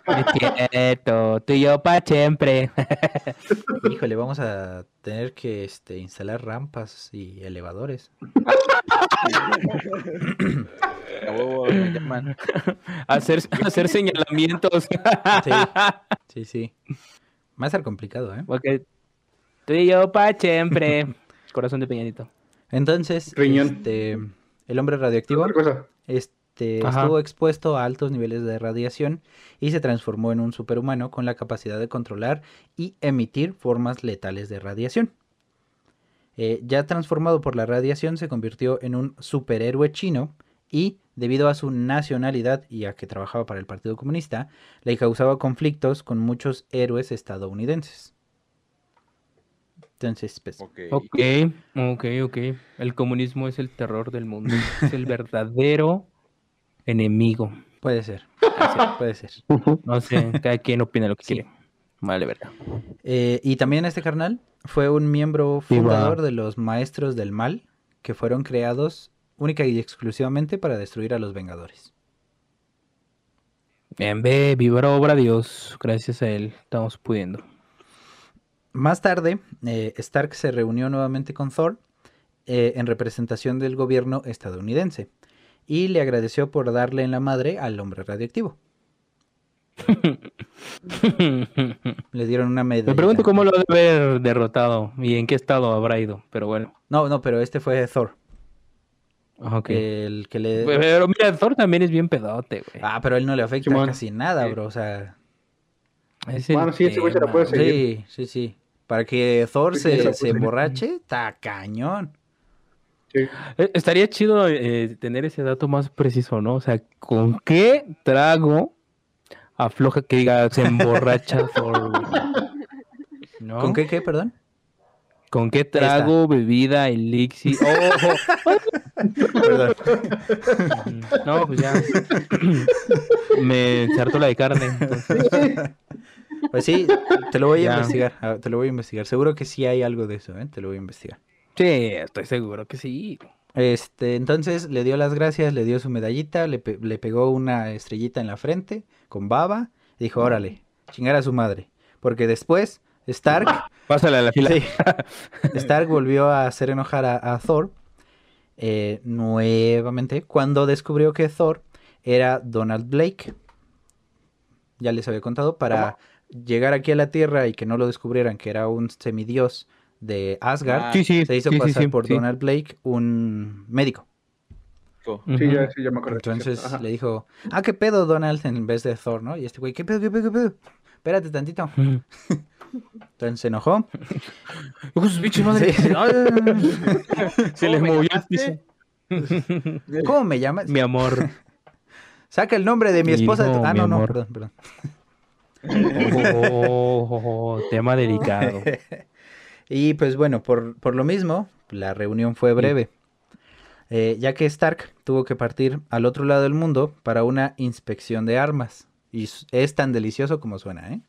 Es cierto, tú y yo pa' siempre. [LAUGHS] Híjole, vamos a tener que este, instalar rampas y elevadores. Hacer, hacer señalamientos. Sí, sí, sí. Va a ser complicado, ¿eh? Porque tú y yo pa' siempre. Corazón de peñanito. Entonces, Riñón. este, el hombre radioactivo Otra cosa. este, Ajá. estuvo expuesto a altos niveles de radiación y se transformó en un superhumano con la capacidad de controlar y emitir formas letales de radiación. Eh, ya transformado por la radiación, se convirtió en un superhéroe chino y, debido a su nacionalidad y a que trabajaba para el Partido Comunista, le causaba conflictos con muchos héroes estadounidenses. Entonces, pues, Ok. Ok, ok, ok. El comunismo es el terror del mundo. Es el [LAUGHS] verdadero enemigo. puede ser, puede ser, puede ser. No sé, cada quien opina lo que Sí. quiere. Vale, verdad. Eh, y también este carnal fue un miembro fundador de los Maestros del Mal, que fueron creados única y exclusivamente para destruir a los Vengadores. Bien, ve, viva la obra Dios. Gracias a él estamos pudiendo. Más tarde, eh, Stark se reunió nuevamente con Thor eh, en representación del gobierno estadounidense y le agradeció por darle en la madre al hombre radioactivo. [LAUGHS] Le dieron una medalla. Me pregunto cómo lo debe haber derrotado y en qué estado habrá ido, pero bueno. No, no, pero este fue Thor. Ok. El que le... Pero mira, Thor también es bien pedote, güey. Ah, pero a él no le afecta Simón. casi nada, Sí. bro. O sea, Es Bueno, sí, ese güey se la puede seguir. Sí, sí, sí. Para que Thor Sí, se se, emborrache, está cañón. Sí. Eh, Estaría chido eh, tener ese dato más preciso, ¿no? O sea, ¿con qué trago afloja que diga se emborracha. [LAUGHS] ¿Con qué, qué, perdón? ¿Con qué trago, bebida, elixir? ¡Ojo! [LAUGHS] Perdón. No, pues ya. [CLEARS THROAT] Me ensartó la de carne. entonces. Pues sí, te lo voy a Ya. investigar. ah, Te lo voy a investigar. Seguro que sí hay algo de eso, ¿eh? Te lo voy a investigar. Sí, estoy seguro que sí. Este, entonces le dio las gracias, le dio su medallita, le, pe- le pegó una estrellita en la frente con baba y dijo, órale, chingar a su madre. Porque después Stark, Pásale a la fila. sí, [LAUGHS] Stark volvió a hacer enojar a, a Thor eh, nuevamente cuando descubrió que Thor era Donald Blake. Ya les había contado, para llegar aquí a la Tierra y que no lo descubrieran que era un semidios de Asgard, Ah, Sí, sí. se hizo sí, pasar sí, por sí. Donald Blake, un médico. Sí, ya, sí, ya me acuerdo. Entonces le dijo, ah, ¿qué pedo, Donald? En vez de Thor, ¿no? Y este güey, ¿qué pedo, qué pedo, qué pedo? Espérate tantito. Entonces se enojó. Madre. Se les ¿Cómo me movió. ¿Cómo me llamas? Mi amor. Saca el nombre de mi esposa. Hijo, ah, mi no, no, perdón, perdón. Oh, tema delicado. Y pues bueno, por, por lo mismo, la reunión fue breve. Eh, ya que Stark tuvo que partir al otro lado del mundo para una inspección de armas. Y es tan delicioso como suena, ¿eh?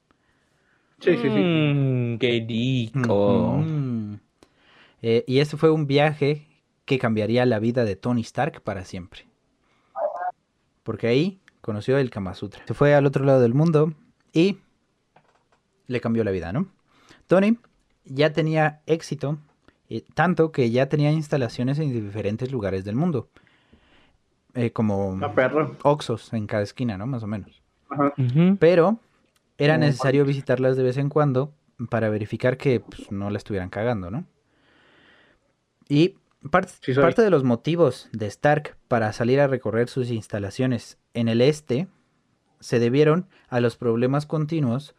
Sí, sí, sí. Mm, qué rico. Mm. Eh, y ese fue un viaje que cambiaría la vida de Tony Stark para siempre. Porque ahí conoció el Kama Sutra. Se fue al otro lado del mundo y le cambió la vida, ¿no? Tony ya tenía éxito, eh, tanto que ya tenía instalaciones en diferentes lugares del mundo. Eh, como. Oxos en cada esquina, ¿no? Más o menos. Ajá. Pero era necesario visitarlas de vez en cuando para verificar que pues, no la estuvieran cagando, ¿no? Y Sí parte de los motivos de Stark para salir a recorrer sus instalaciones en el este se debieron a los problemas continuos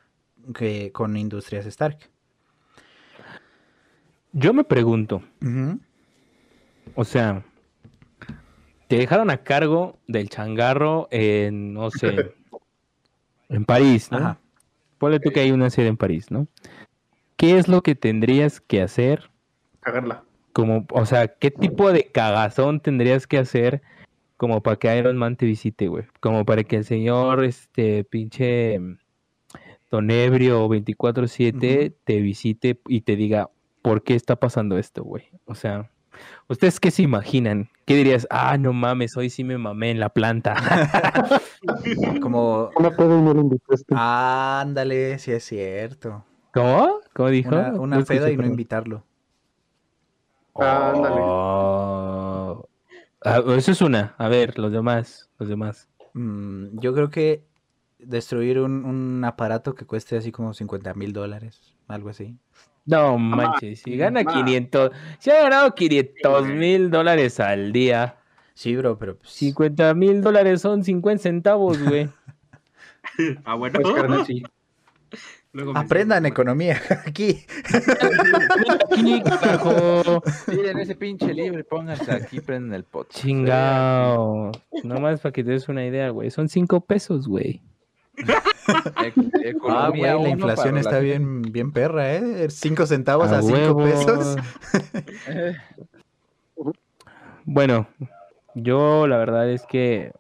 que, con Industrias Stark. Yo me pregunto, o sea, te dejaron a cargo del changarro en, no sé, [LAUGHS] en París, ¿no? Ajá. Ponle tú que hay una sede en París, ¿no? ¿Qué es lo que tendrías que hacer? Cagarla. Como, o sea, ¿qué tipo de cagazón tendrías que hacer como para que Iron Man te visite, güey? Como para que el señor, este, pinche mm, Don Ebrio 24-7 te visite y te diga, ¿por qué está pasando esto, güey? O sea, ¿ustedes qué se imaginan? ¿Qué dirías? Ah, no mames, hoy sí me mamé en la planta. [LAUGHS] Como, Una peda y no lo invitaste. ándale, sí es cierto. ¿Cómo? ¿Cómo dijo? Una, una No peda y no invitarlo. Ándale. Oh. Ah, eso es una. A ver, los demás, los demás. Mm, yo creo que destruir un, un aparato que cueste así como 50 mil dólares, algo así. No manches, si gana ma. 500, si ha ganado 500 mil dólares al día, Sí, bro, pero pues, 50 mil dólares son 50 centavos, güey. [LAUGHS] Ah, bueno. Pues, carnal, sí. Luego aprendan economía [LAUGHS] aquí. Aquí, [LAUGHS] carajo. Miren ese pinche libro y pónganse aquí, prenden el pot. Chingao. Nomás para que te des una idea, güey. Son 5 pesos, güey. Ah, güey, la inflación está bien, bien perra, ¿eh? Cinco centavos a, cinco huevo. pesos. [LAUGHS] Bueno, yo la verdad es que,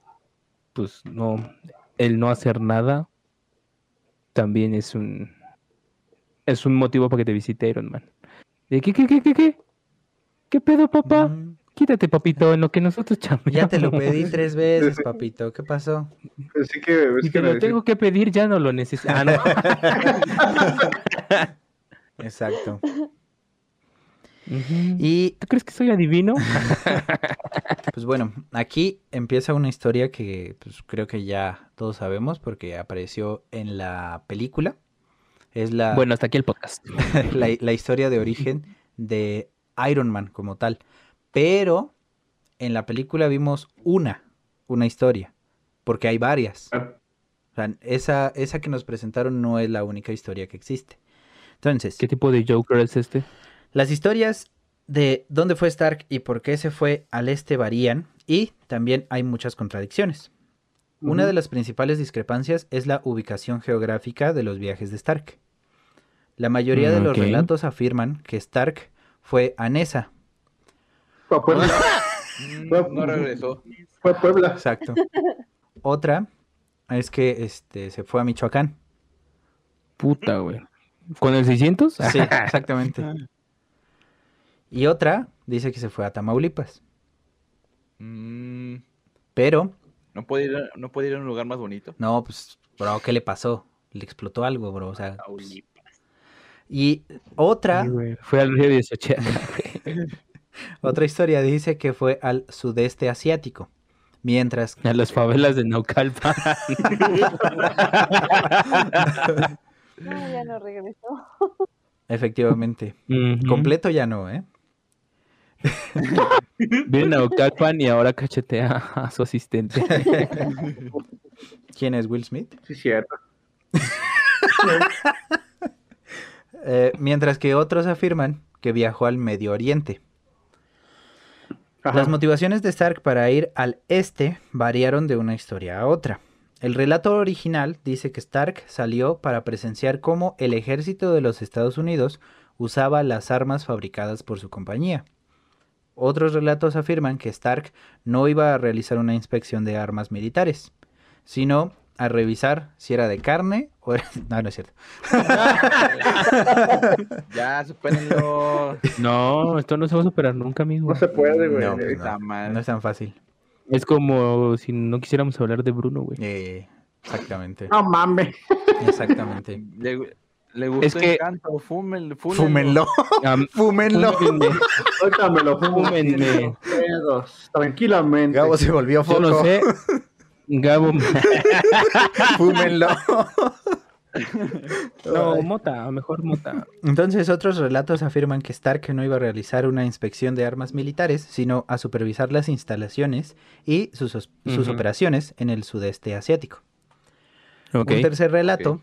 pues no, el no hacer nada también es un, es un motivo para que te visite Iron Man. ¿De qué, qué, qué, qué, qué? ¿Qué pedo, papá? Mm, Quítate, papito, en lo que nosotros chamamos. Ya te lo pedí [LAUGHS] tres veces, papito. ¿Qué pasó? Así que, que te lo decir- tengo que pedir, ya no lo necesito. Ah, no. [LAUGHS] Exacto. Y ¿Tú crees que soy adivino? [LAUGHS] pues bueno, aquí empieza una historia que pues, creo que ya todos sabemos porque apareció en la película. Es la, Bueno, hasta aquí el podcast. la, la historia de origen de Iron Man como tal. Pero en la película vimos una, una historia, porque hay varias. Ah, O sea, esa, esa que nos presentaron no es la única historia que existe. Entonces, ¿Qué tipo de Joker es este? las historias de dónde fue Stark y por qué se fue al este varían y también hay muchas contradicciones. Una de las principales discrepancias es la ubicación geográfica de los viajes de Stark. La mayoría de los relatos afirman que Stark fue a Nesa. Fue a Puebla. Mm, No regresó. Fue a Puebla. Exacto. Otra es que este, se fue a Michoacán. Puta, güey. ¿Con el 600? Sí, [LAUGHS] exactamente. Y otra dice que se fue a Tamaulipas. Mm, Pero, no, puede ir, a- no puede ir a un lugar más bonito. no, pues, bro, ¿qué le pasó? Le explotó algo, bro. O sea, y otra, Sí. Fue al río de Sochea. [LAUGHS] [LAUGHS] otra historia dice que fue al sudeste asiático. Mientras A las favelas de Naucalpan. [LAUGHS] No, ya no regresó. [LAUGHS] efectivamente, completo ya no, ¿eh? Viene Naucalpan y ahora cachetea a su asistente. ¿Quién es Will Smith? Sí, cierto. Eh, mientras que otros afirman que viajó al Medio Oriente. Las motivaciones de Stark para ir al este variaron de una historia a otra. El relato original dice que Stark salió para presenciar cómo el ejército de los Estados Unidos usaba las armas fabricadas por su compañía. Otros relatos afirman que Stark no iba a realizar una inspección de armas militares, sino a revisar si era de carne o era... [LAUGHS] No, no es cierto. [LAUGHS] Ya, supérenlo. No, esto no se va a superar nunca, amigo. No se puede, güey. No, pues Está mal. No es tan fácil. Es como si no quisiéramos hablar de Bruno, güey. Eh, exactamente. No mames. Exactamente. Le, Le gustó Es que- Encanto, fúmenlo, Fúmenlo, [LAUGHS] fúmenlo. Tranquilamente. Gabo se volvió Yo foco. no sé. Gabo. [LAUGHS] Fúmenlo. [LAUGHS] No, mota, mejor mota. Entonces, otros relatos afirman que Stark no iba a realizar una inspección de armas militares, sino a supervisar las instalaciones y sus, sus operaciones en el sudeste asiático. Ok. Un tercer relato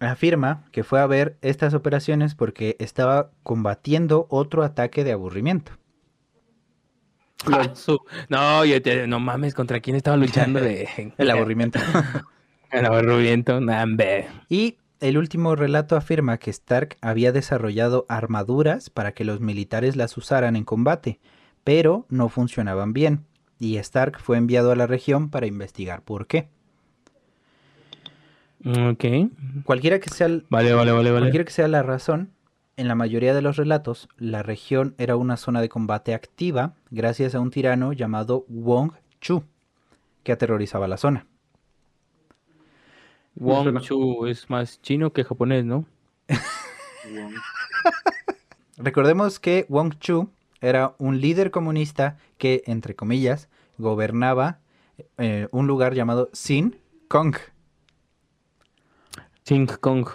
afirma que fue a ver estas operaciones porque estaba combatiendo otro ataque de aburrimiento. [LAUGHS] No, yo te- no mames, ¿contra quién estaba luchando de [LAUGHS] El aburrimiento. [LAUGHS] El aburrimiento, nambe. y el último relato afirma que Stark había desarrollado armaduras para que los militares las usaran en combate, pero no funcionaban bien, y Stark fue enviado a la región para investigar por qué. Ok. Cualquiera que sea, el- Vale, vale, vale, vale. cualquiera que sea la razón, en la mayoría de los relatos, la región era una zona de combate activa gracias a un tirano llamado Wong Chu, que aterrorizaba la zona. Wong. Chu es más chino que japonés, ¿no? Recordemos que Wong Chu era un líder comunista que, entre comillas, gobernaba eh, un lugar llamado Sin Kong. King Kong.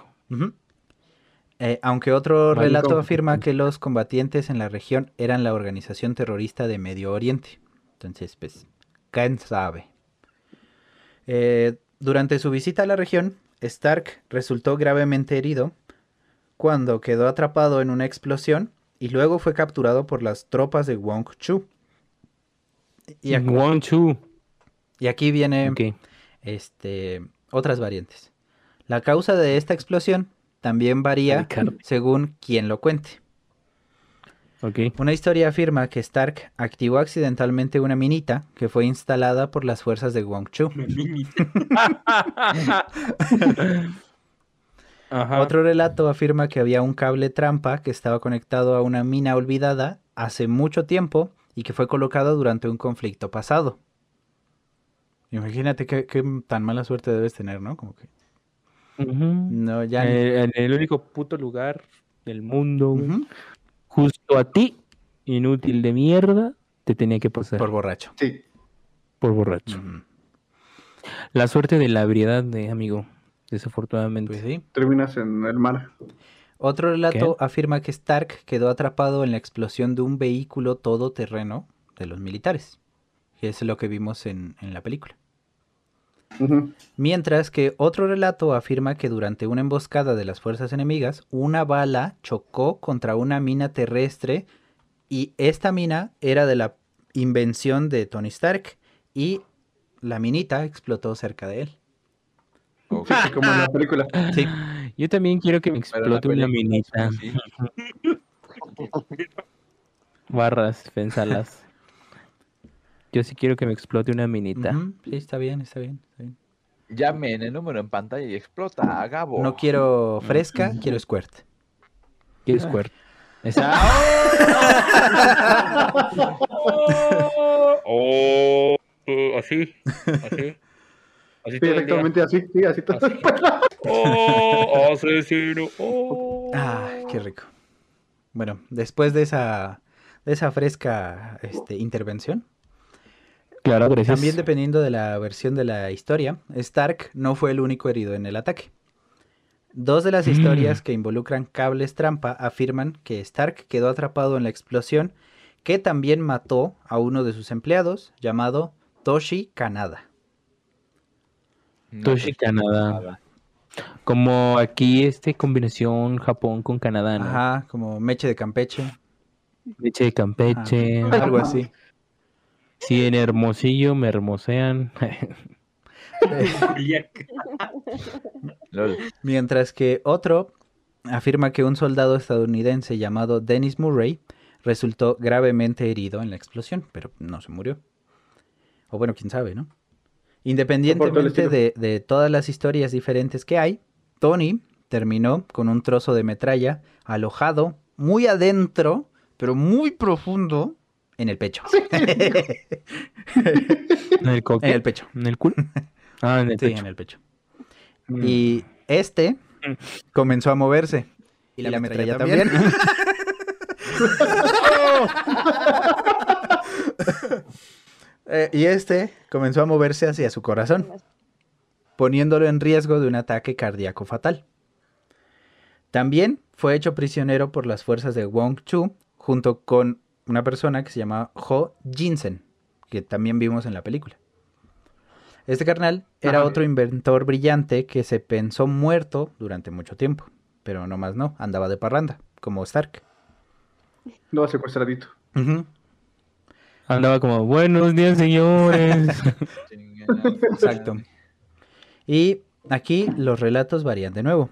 Eh, aunque otro relato afirma que los combatientes en la región eran la organización terrorista de Medio Oriente. Entonces, pues, quién sabe. Eh, durante su visita a la región, Stark resultó gravemente herido cuando quedó atrapado en una explosión y luego fue capturado por las tropas de Wong Chu. Y, ac- Wong Chu. y aquí viene este, otras variantes. La causa de esta explosión también varía según quien lo cuente. Ok. Una historia afirma que Stark activó accidentalmente una minita que fue instalada por las fuerzas de Wong Chu. [LAUGHS] Ajá. Otro relato afirma que había un cable trampa que estaba conectado a una mina olvidada hace mucho tiempo y que fue colocado durante un conflicto pasado. Imagínate qué, qué tan mala suerte debes tener, ¿no? Como que No, ya Eh, en el único puto lugar del mundo, justo a ti, inútil de mierda, te tenía que pasar por por, borracho. Sí. borracho. Ujú. La suerte de la ebriedad, de amigo, desafortunadamente. Pues sí. Terminas en el mar. Otro relato afirma que Stark quedó atrapado en la explosión de un vehículo todoterreno de los militares. Y es lo que vimos en, en la película. Mientras que otro relato afirma que durante una emboscada de las fuerzas enemigas, una bala chocó contra una mina terrestre y esta mina era de la invención de Tony Stark y la minita explotó cerca de él. Sí, como en la película. Sí. Yo también quiero que me explote una minita. [LAUGHS] Barras, pensalas. Yo sí quiero que me explote una minita. Sí, está bien, está bien. está bien. Llamen el número en pantalla y explota a Gabo. No quiero fresca, quiero squirt. ¿Quieres [LAUGHS] cuerpo? Esa- Oh, oh, así, así. Así Sí, exactamente así. Sí, así todo. Oh, asesino. Oh. Ah, [LAUGHS] qué rico. Bueno, después de esa, de esa fresca este, intervención, Claro, gracias. también dependiendo de la versión de la historia, Stark no fue el único herido en el ataque. Dos de las Mm. historias que involucran cables trampa afirman que Stark quedó atrapado en la explosión que también mató a uno de sus empleados llamado Toshi Kanada. No, Toshi, pues, Canadá. nada. Como aquí este combinación Japón con Canadá, ¿no? Ajá, como meche de Campeche, Leche de Campeche. ajá, algo así. Sí, en Hermosillo me hermosean. [LAUGHS] [LAUGHS] Mientras que otro afirma que un soldado estadounidense llamado Dennis Murray resultó gravemente herido en la explosión, pero no se murió. O bueno, quién sabe, ¿no? Independientemente de, de todas las historias diferentes que hay, Tony terminó con un trozo de metralla alojado muy adentro, pero muy profundo, en el pecho. [LAUGHS] ¿En el coque? en el pecho. ¿En el culo? Ah, en el Sí, pecho. en el pecho. Mm. Y este comenzó a moverse. Y la, metralla, también. [LAUGHS] [LAUGHS] Eh, y este comenzó a moverse hacia su corazón, poniéndolo en riesgo de un ataque cardíaco fatal. También fue hecho prisionero por las fuerzas de Wong Chu junto con una persona que se llama Ho Jinsen, que también vimos en la película. Este carnal era Ajá. otro inventor brillante que se pensó muerto durante mucho tiempo, pero no más no, andaba de parranda, como Stark. No, secuestradito. Andaba como, buenos días, señores. [LAUGHS] Exacto. Y aquí los relatos varían de nuevo.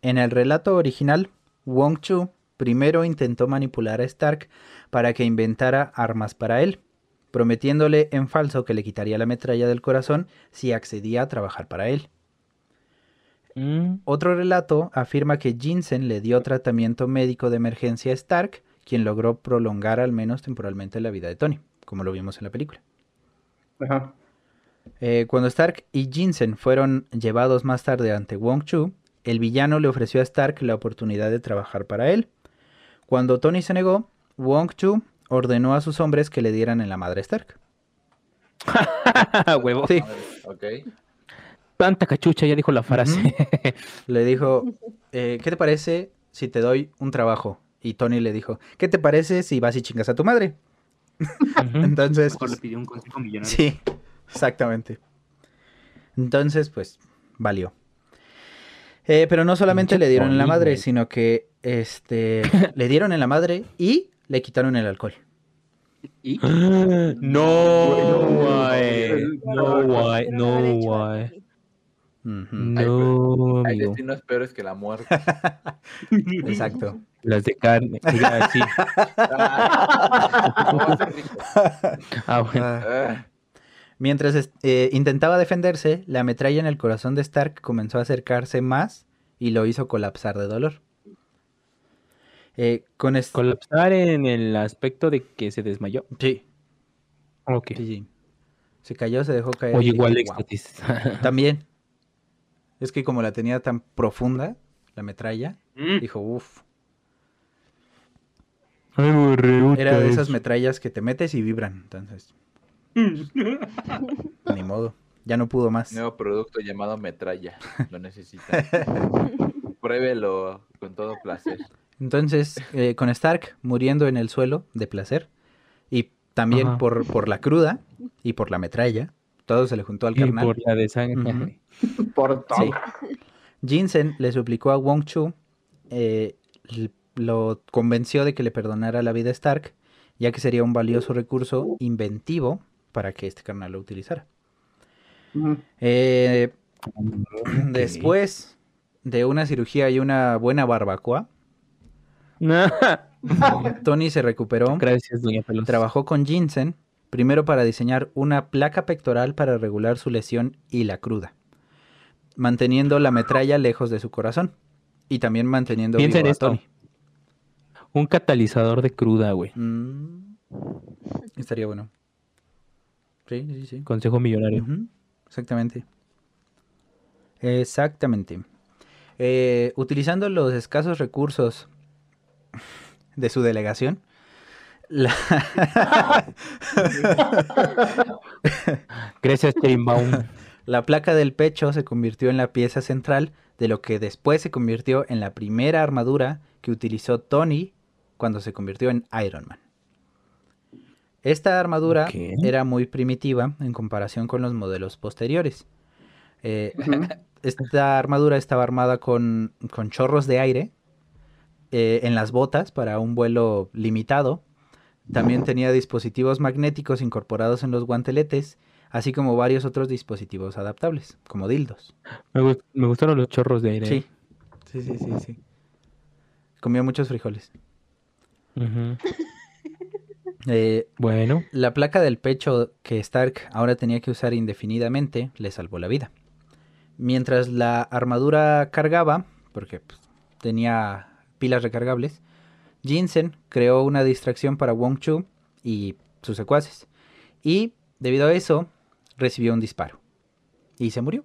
En el relato original, Wong Chu primero intentó manipular a Stark para que inventara armas para él, prometiéndole en falso que le quitaría la metralla del corazón si accedía a trabajar para él. Mm, Otro relato afirma que Jinsen le dio tratamiento médico de emergencia a Stark, quien logró prolongar al menos temporalmente la vida de Tony, como lo vimos en la película. Ajá. Eh, cuando Stark y Jinsen fueron llevados más tarde ante Wong Chu, el villano le ofreció a Stark la oportunidad de trabajar para él. Cuando Tony se negó, Wong Chu ordenó a sus hombres que le dieran en la madre Stark. [LAUGHS] huevo. Sí, Ok. Tanta cachucha, ya dijo la frase. [LAUGHS] le dijo, eh, ¿qué te parece si te doy un trabajo? Y Tony le dijo, ¿qué te parece si vas y chingas a tu madre? [LAUGHS] Entonces, Mejor le pidió un consejo millonario. Sí, exactamente. Entonces, pues, valió. Eh, pero no solamente le dieron en la madre, güey. sino que este [LAUGHS] le dieron en la madre y le quitaron el alcohol. Y [GASPS] no, Güey. No. Pero No. Ujú, No, Hay destinos peores que la muerte. [LAUGHS] Exacto. Las de carne. Diga, [LAUGHS] sí. Ah, no, ese rico. Ah, bueno. Mientras eh, intentaba defenderse, la metralla en el corazón de Stark comenzó a acercarse más y lo hizo colapsar de dolor. Eh, con Colapsar en el aspecto de que se desmayó. Sí, Ok. sí, sí. Se cayó, se dejó caer. O y dije, igual éxtasis. [LAUGHS] [LAUGHS] También. Es que como la tenía tan profunda, la metralla, Mm. dijo, uff. Era de esas metrallas que te metes y vibran. Entonces, [LAUGHS] ni modo. Ya no pudo más. Nuevo producto llamado metralla. [LAUGHS] Lo necesita. Pruébelo con todo placer. Entonces, eh, con Stark muriendo en el suelo de placer. Y también Ajá. por, por la cruda y por la metralla. Todo se le juntó al Y carnal. por la de sangre. [LAUGHS] Por todo. Sí. Jinsen le suplicó a Wong Chu, eh, lo convenció de que le perdonara la vida a Stark, ya que sería un valioso recurso inventivo para que este carnal lo utilizara. Eh. Después de una cirugía y una buena barbacoa, [LAUGHS] Tony se recuperó, Gracias, doña Pelos. trabajó con Jinsen, primero para diseñar una placa pectoral para regular su lesión y la cruda, manteniendo la metralla lejos de su corazón y también manteniendo Piensa vivo en a esto. Tony. Un catalizador de cruda, güey. Mm, estaría bueno. Sí, sí, sí. Consejo millonario. Exactamente. Exactamente. Eh, utilizando los escasos recursos [LAUGHS] de su delegación, la, [LAUGHS] Gracias, Chainbaum. [LAUGHS] la placa del pecho se convirtió en la pieza central de lo que después se convirtió en la primera armadura que utilizó Tony cuando se convirtió en Iron Man. Esta armadura era muy primitiva en comparación con los modelos posteriores. Eh, [LAUGHS] esta armadura estaba armada con, con chorros de aire eh, en las botas para un vuelo limitado. También tenía dispositivos magnéticos incorporados en los guanteletes, así como varios otros dispositivos adaptables, como dildos. Me, gust- me gustaron los chorros de aire. Sí, sí, sí, sí, sí. Comió muchos frijoles. Ujú. Eh, Bueno, La placa del pecho que Stark ahora tenía que usar indefinidamente le salvó la vida. Mientras la armadura cargaba, porque pues, tenía pilas recargables, Jinsen creó una distracción para Wong Chu y sus secuaces. Y debido a eso, recibió un disparo. Y se murió.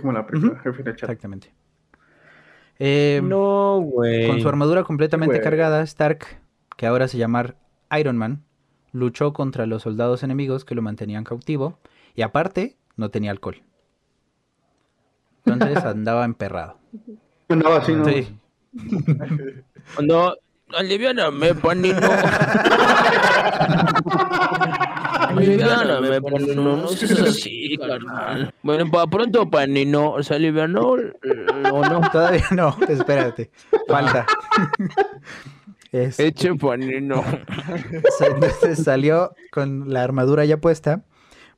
Como la película, Jefe de Chat. Exactamente. Eh, No, güey. Con su armadura completamente cargada, Stark, que ahora se llama Iron Man, luchó contra los soldados enemigos que lo mantenían cautivo y aparte no tenía alcohol. Entonces [LAUGHS] andaba emperrado. Yo andaba así, ¿no? Sí. [LAUGHS] No, aliviáname, panino. [LAUGHS] aliviáname, panino. No seas así, carnal. Bueno, para pronto, panino. ¿Se alivianó o no? Todavía no, espérate. Falta. Es- Eche panino. [LAUGHS] entonces salió con la armadura ya puesta,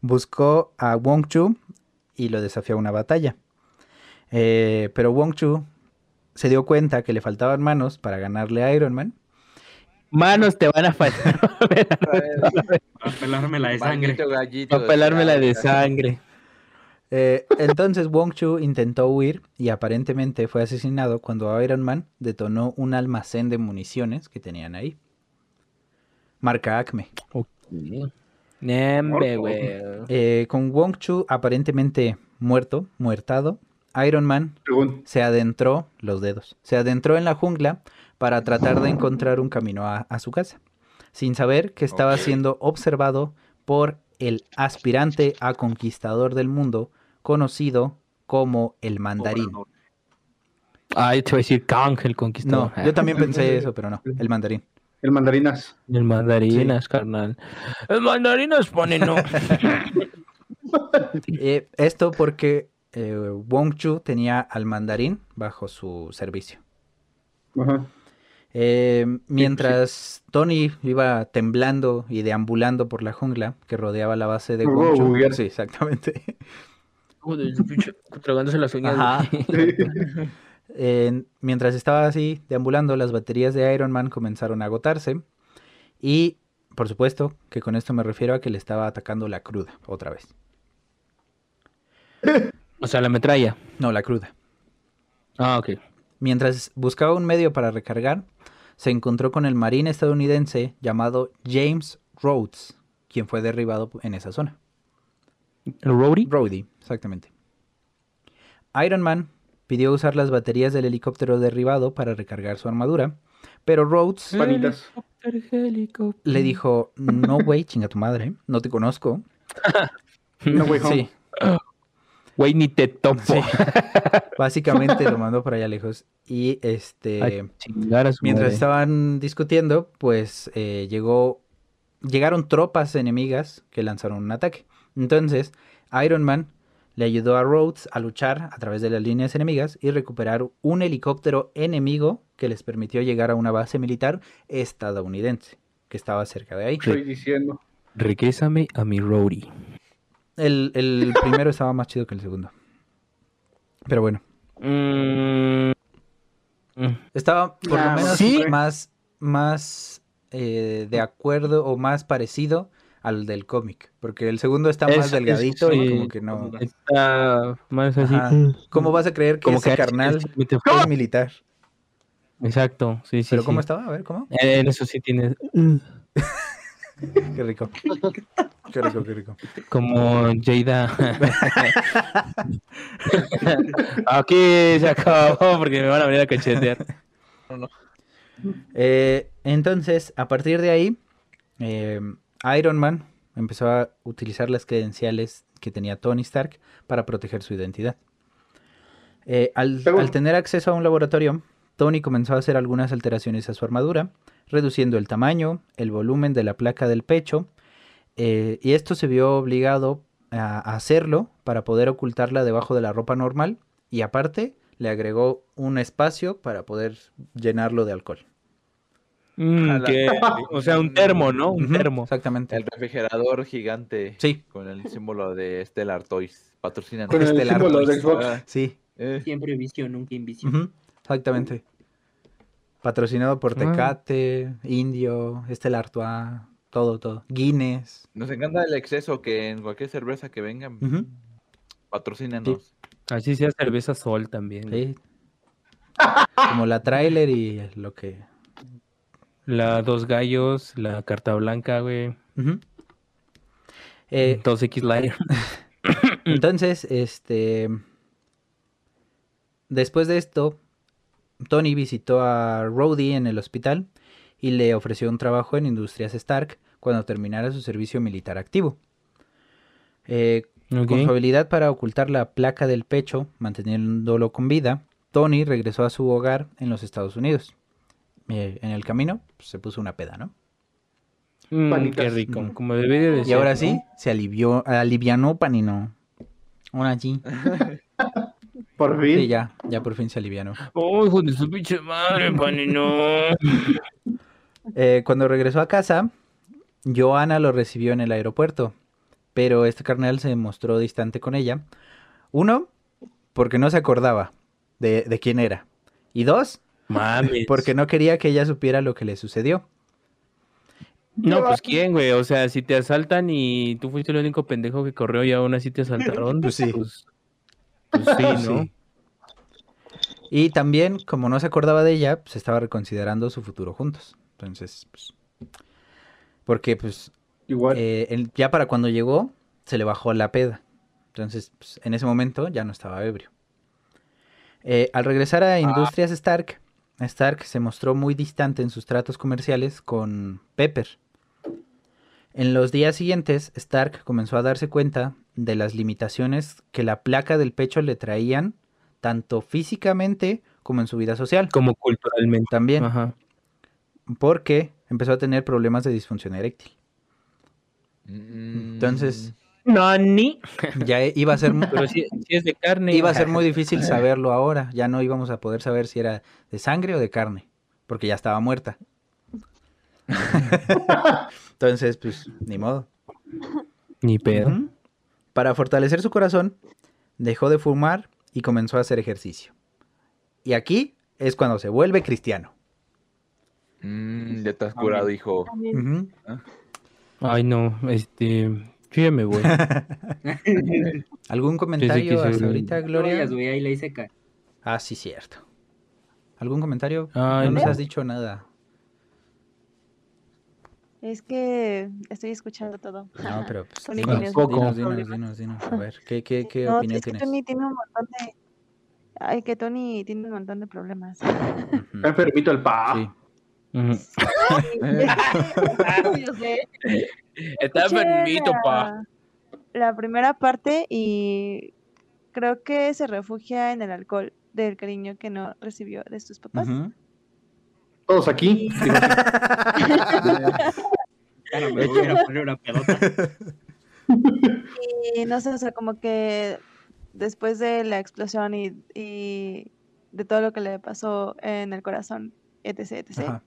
buscó a Wong Chu y lo desafió a una batalla. Eh, pero Wong Chu se dio cuenta que le faltaban manos para ganarle a Iron Man. Manos te van a faltar A pelarme la de sangre. Maldito gallito para pelarme la de sangre. Eh, entonces Wong Chu intentó huir y aparentemente fue asesinado cuando Iron Man detonó un almacén de municiones que tenían ahí. Marca Acme. Nembe, güey. Eh, con Wong Chu aparentemente muerto, muertado, Iron Man se adentró, los dedos, se adentró en la jungla para tratar de encontrar un camino a, a su casa, sin saber que estaba siendo observado por el aspirante a conquistador del mundo, conocido como el mandarín. Ay, te voy a decir Kang, el No, conquistador. yo también pensé eso, pero no, el mandarín. El mandarinas. El mandarinas, carnal. El mandarinas, panino. [LAUGHS] Eh, esto porque eh, Wong Chu tenía al mandarín bajo su servicio. Ajá. Eh, mientras Tony iba temblando y deambulando por la jungla que rodeaba la base de Wong Chu. Sí, exactamente. Tragándose las uñas. Ajá. [LAUGHS] Eh, mientras estaba así deambulando, las baterías de Iron Man comenzaron a agotarse. Y, por supuesto, que con esto me refiero a que le estaba atacando la cruda, otra vez. O sea, la metralla. No, la cruda. Ah, ok. Mientras buscaba un medio para recargar, se encontró con el marín estadounidense llamado James Rhodes, quien fue derribado en esa zona. ¿El Rowdy? Rhodey, exactamente. Iron Man pidió usar las baterías del helicóptero derribado para recargar su armadura, pero Rhodes Panitas. le dijo, no güey, chinga tu madre, no te conozco. [LAUGHS] No, güey. Sí, Güey, ni te topo. sí. [LAUGHS] Básicamente lo mandó por allá lejos. Y este... Ay, Mientras madre. estaban discutiendo, pues eh, llegó, llegaron tropas enemigas que lanzaron un ataque. Entonces, Iron Man le ayudó a Rhodes a luchar a través de las líneas enemigas y recuperar un helicóptero enemigo que les permitió llegar a una base militar estadounidense que estaba cerca de ahí. Estoy diciendo. Regrésame a mi Rowdy. El, el primero estaba más chido que el segundo. Pero bueno, Mm, estaba por lo menos ¿sí? más, más eh, de acuerdo o más parecido al del cómic. Porque el segundo está Es- más delgadito y sí. como que no. Está más así. Ajá. ¿Cómo vas a creer que Como ese que carnal es militar? Exacto, sí, sí. ¿Pero sí. cómo estaba? A ver, ¿cómo? Eh, En eso sí tiene. [LAUGHS] Qué rico. Qué rico, qué rico. Como Jada. [LAUGHS] Aquí se acabó porque me van a venir a cachetear. [LAUGHS] Eh, entonces, a partir de ahí, eh, Iron Man empezó a utilizar las credenciales que tenía Tony Stark para proteger su identidad. Eh, al, tener acceso a un laboratorio, Tony comenzó a hacer algunas alteraciones a su armadura, reduciendo el tamaño, el volumen de la placa del pecho, eh, y esto se vio obligado a hacerlo para poder ocultarla debajo de la ropa normal, y aparte le agregó un espacio para poder llenarlo de alcohol. Mm, que- o sea, un termo, ¿no? Un termo. Exactamente. El refrigerador gigante Sí, con el símbolo de Stellar Toys. Patrocinan. Con el Estelar símbolo de Toys. Xbox. Ah, sí. eh, Siempre vicio, nunca invisión. Exactamente. Patrocinado por Ah. Tecate, Indio, Estela Artois, todo, todo. Guinness. Nos encanta el exceso que en cualquier cerveza que vengan, Ujú, patrocínanos. Así sea cerveza sol también. sí. Como la trailer y lo que. La dos gallos, la carta blanca, güey. Eh, 2X Lighter. [COUGHS] entonces, este. Después de esto, Tony visitó a Rhodey en el hospital y le ofreció un trabajo en Industrias Stark cuando terminara su servicio militar activo. Eh. Con su habilidad para ocultar la placa del pecho, manteniéndolo con vida, Tony regresó a su hogar en los Estados Unidos. Eh, en el camino pues, se puso una peda, ¿no? Mm, qué rico, Mm. como debe de Y ser. ahora ¿no? sí, se alivió, alivianó Panino. Ahora sí. [LAUGHS] Por fin. Sí, ya, ya por fin se alivianó. Oh, hijo de su pinche madre, panino. Eh, cuando regresó a casa, Joana lo recibió en el aeropuerto, pero este carnal se mostró distante con ella. Uno, porque no se acordaba de, de quién era. Y dos, Mames. porque no quería que ella supiera lo que le sucedió. No, pues quién, güey. O sea, si te asaltan y tú fuiste el único pendejo que corrió y aún así te asaltaron. [LAUGHS] Pues sí. Pues, pues sí, [LAUGHS] ¿no? Sí. Y también, como no se acordaba de ella, pues estaba reconsiderando su futuro juntos. Entonces, pues... Porque, pues, Igual. eh, él- ya para cuando llegó, se le bajó la peda. Entonces, pues, en ese momento ya no estaba ebrio. Eh, al regresar a Industrias Stark, Stark se mostró muy distante en sus tratos comerciales con Pepper. En los días siguientes, Stark comenzó a darse cuenta de las limitaciones que la placa del pecho le traían, tanto físicamente como en su vida social. Como culturalmente. También, Ajá. porque empezó a tener problemas de disfunción eréctil. Mm. Entonces, No, ni. ya iba a ser Pero si, si es de carne. iba a ser muy difícil saberlo ahora. Ya no íbamos a poder saber si era de sangre o de carne, porque ya estaba muerta. [LAUGHS] Entonces, pues, ni modo. Ni pedo. Para fortalecer su corazón, dejó de fumar y comenzó a hacer ejercicio. Y aquí es cuando se vuelve cristiano. Mm, ya estás curado, hijo. Ay, no. Este. Yo ya me voy. ¿Algún comentario sí, hasta sí. ahorita, Gloria, Gloria? güey, ahí la hice caer. Ah, sí, cierto. ¿Algún comentario? Ay, no nos no. has dicho nada. Es que estoy escuchando todo. No, pero [LAUGHS] pues, dinos, dinos, muchos dinos, dinos, dinos, A ver, ¿qué, qué, qué No, opinión es que tienes? Tony tiene un montón de... Ay, que Tony tiene un montón de problemas. Está enfermito el pa. Sí. Ujú. Yo sé. Está enfermito, pa. la- primera parte y creo que se refugia en el alcohol del cariño que no recibió de sus papás. Todos aquí. Y- [LAUGHS] [LAUGHS] no me voy a poner una pelota. Y no sé, o sea, como que después de la explosión y, y de todo lo que le pasó en el corazón, etc., etc., Ajá.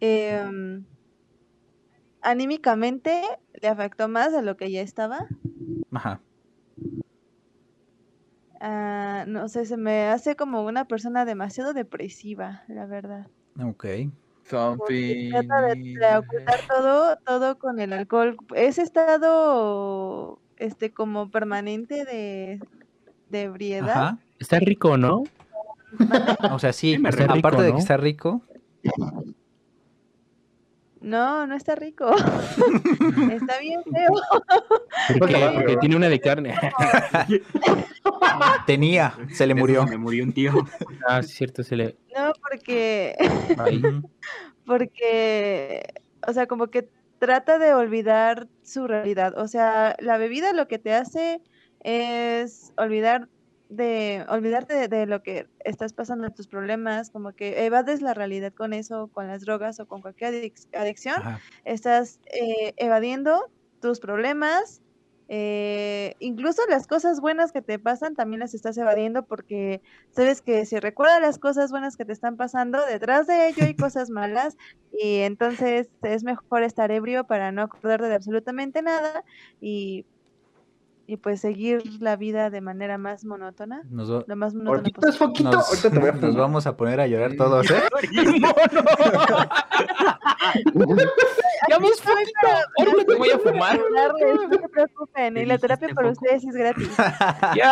Em, anímicamente le afectó más de lo que ya estaba. Ajá. Ah, no sé, se me hace como una persona demasiado depresiva, la verdad. Ok. Something. trata de, de ocultar todo, todo con el alcohol. Ese estado, este, como permanente de, de ebriedad. Ajá. Está rico, ¿no? O sea, sí, rico, aparte de que está rico, No, no está rico. [LAUGHS] está bien feo. [LAUGHS] Porque, porque tiene una de carne. [LAUGHS] tenía, se le murió. se Me murió un tío. ah, sí, cierto, se le. No, porque, Ay. Porque, o sea, como que trata de olvidar su realidad. O sea, la bebida lo que te hace es olvidar de olvidarte de, de lo que estás pasando, de tus problemas, como que evades la realidad con eso, con las drogas o con cualquier adic- adicción. Ajá. Estás eh, evadiendo tus problemas, eh, incluso las cosas buenas que te pasan también las estás evadiendo porque sabes que si recuerdas las cosas buenas que te están pasando, detrás de ello hay [LAUGHS] cosas malas y entonces es mejor estar ebrio para no acordarte de absolutamente nada y, y pues seguir la vida de manera más monótona, Nos, va- lo más monótona Ahorita es foquito. nos- Ahorita te voy a nos fumar. vamos a poner a llorar todos, ¿eh? ¡Ya ves, poquito! Ahora te voy a fumar. No se preocupen, y ¿Qué la terapia para ustedes es gratis. ¡Ya!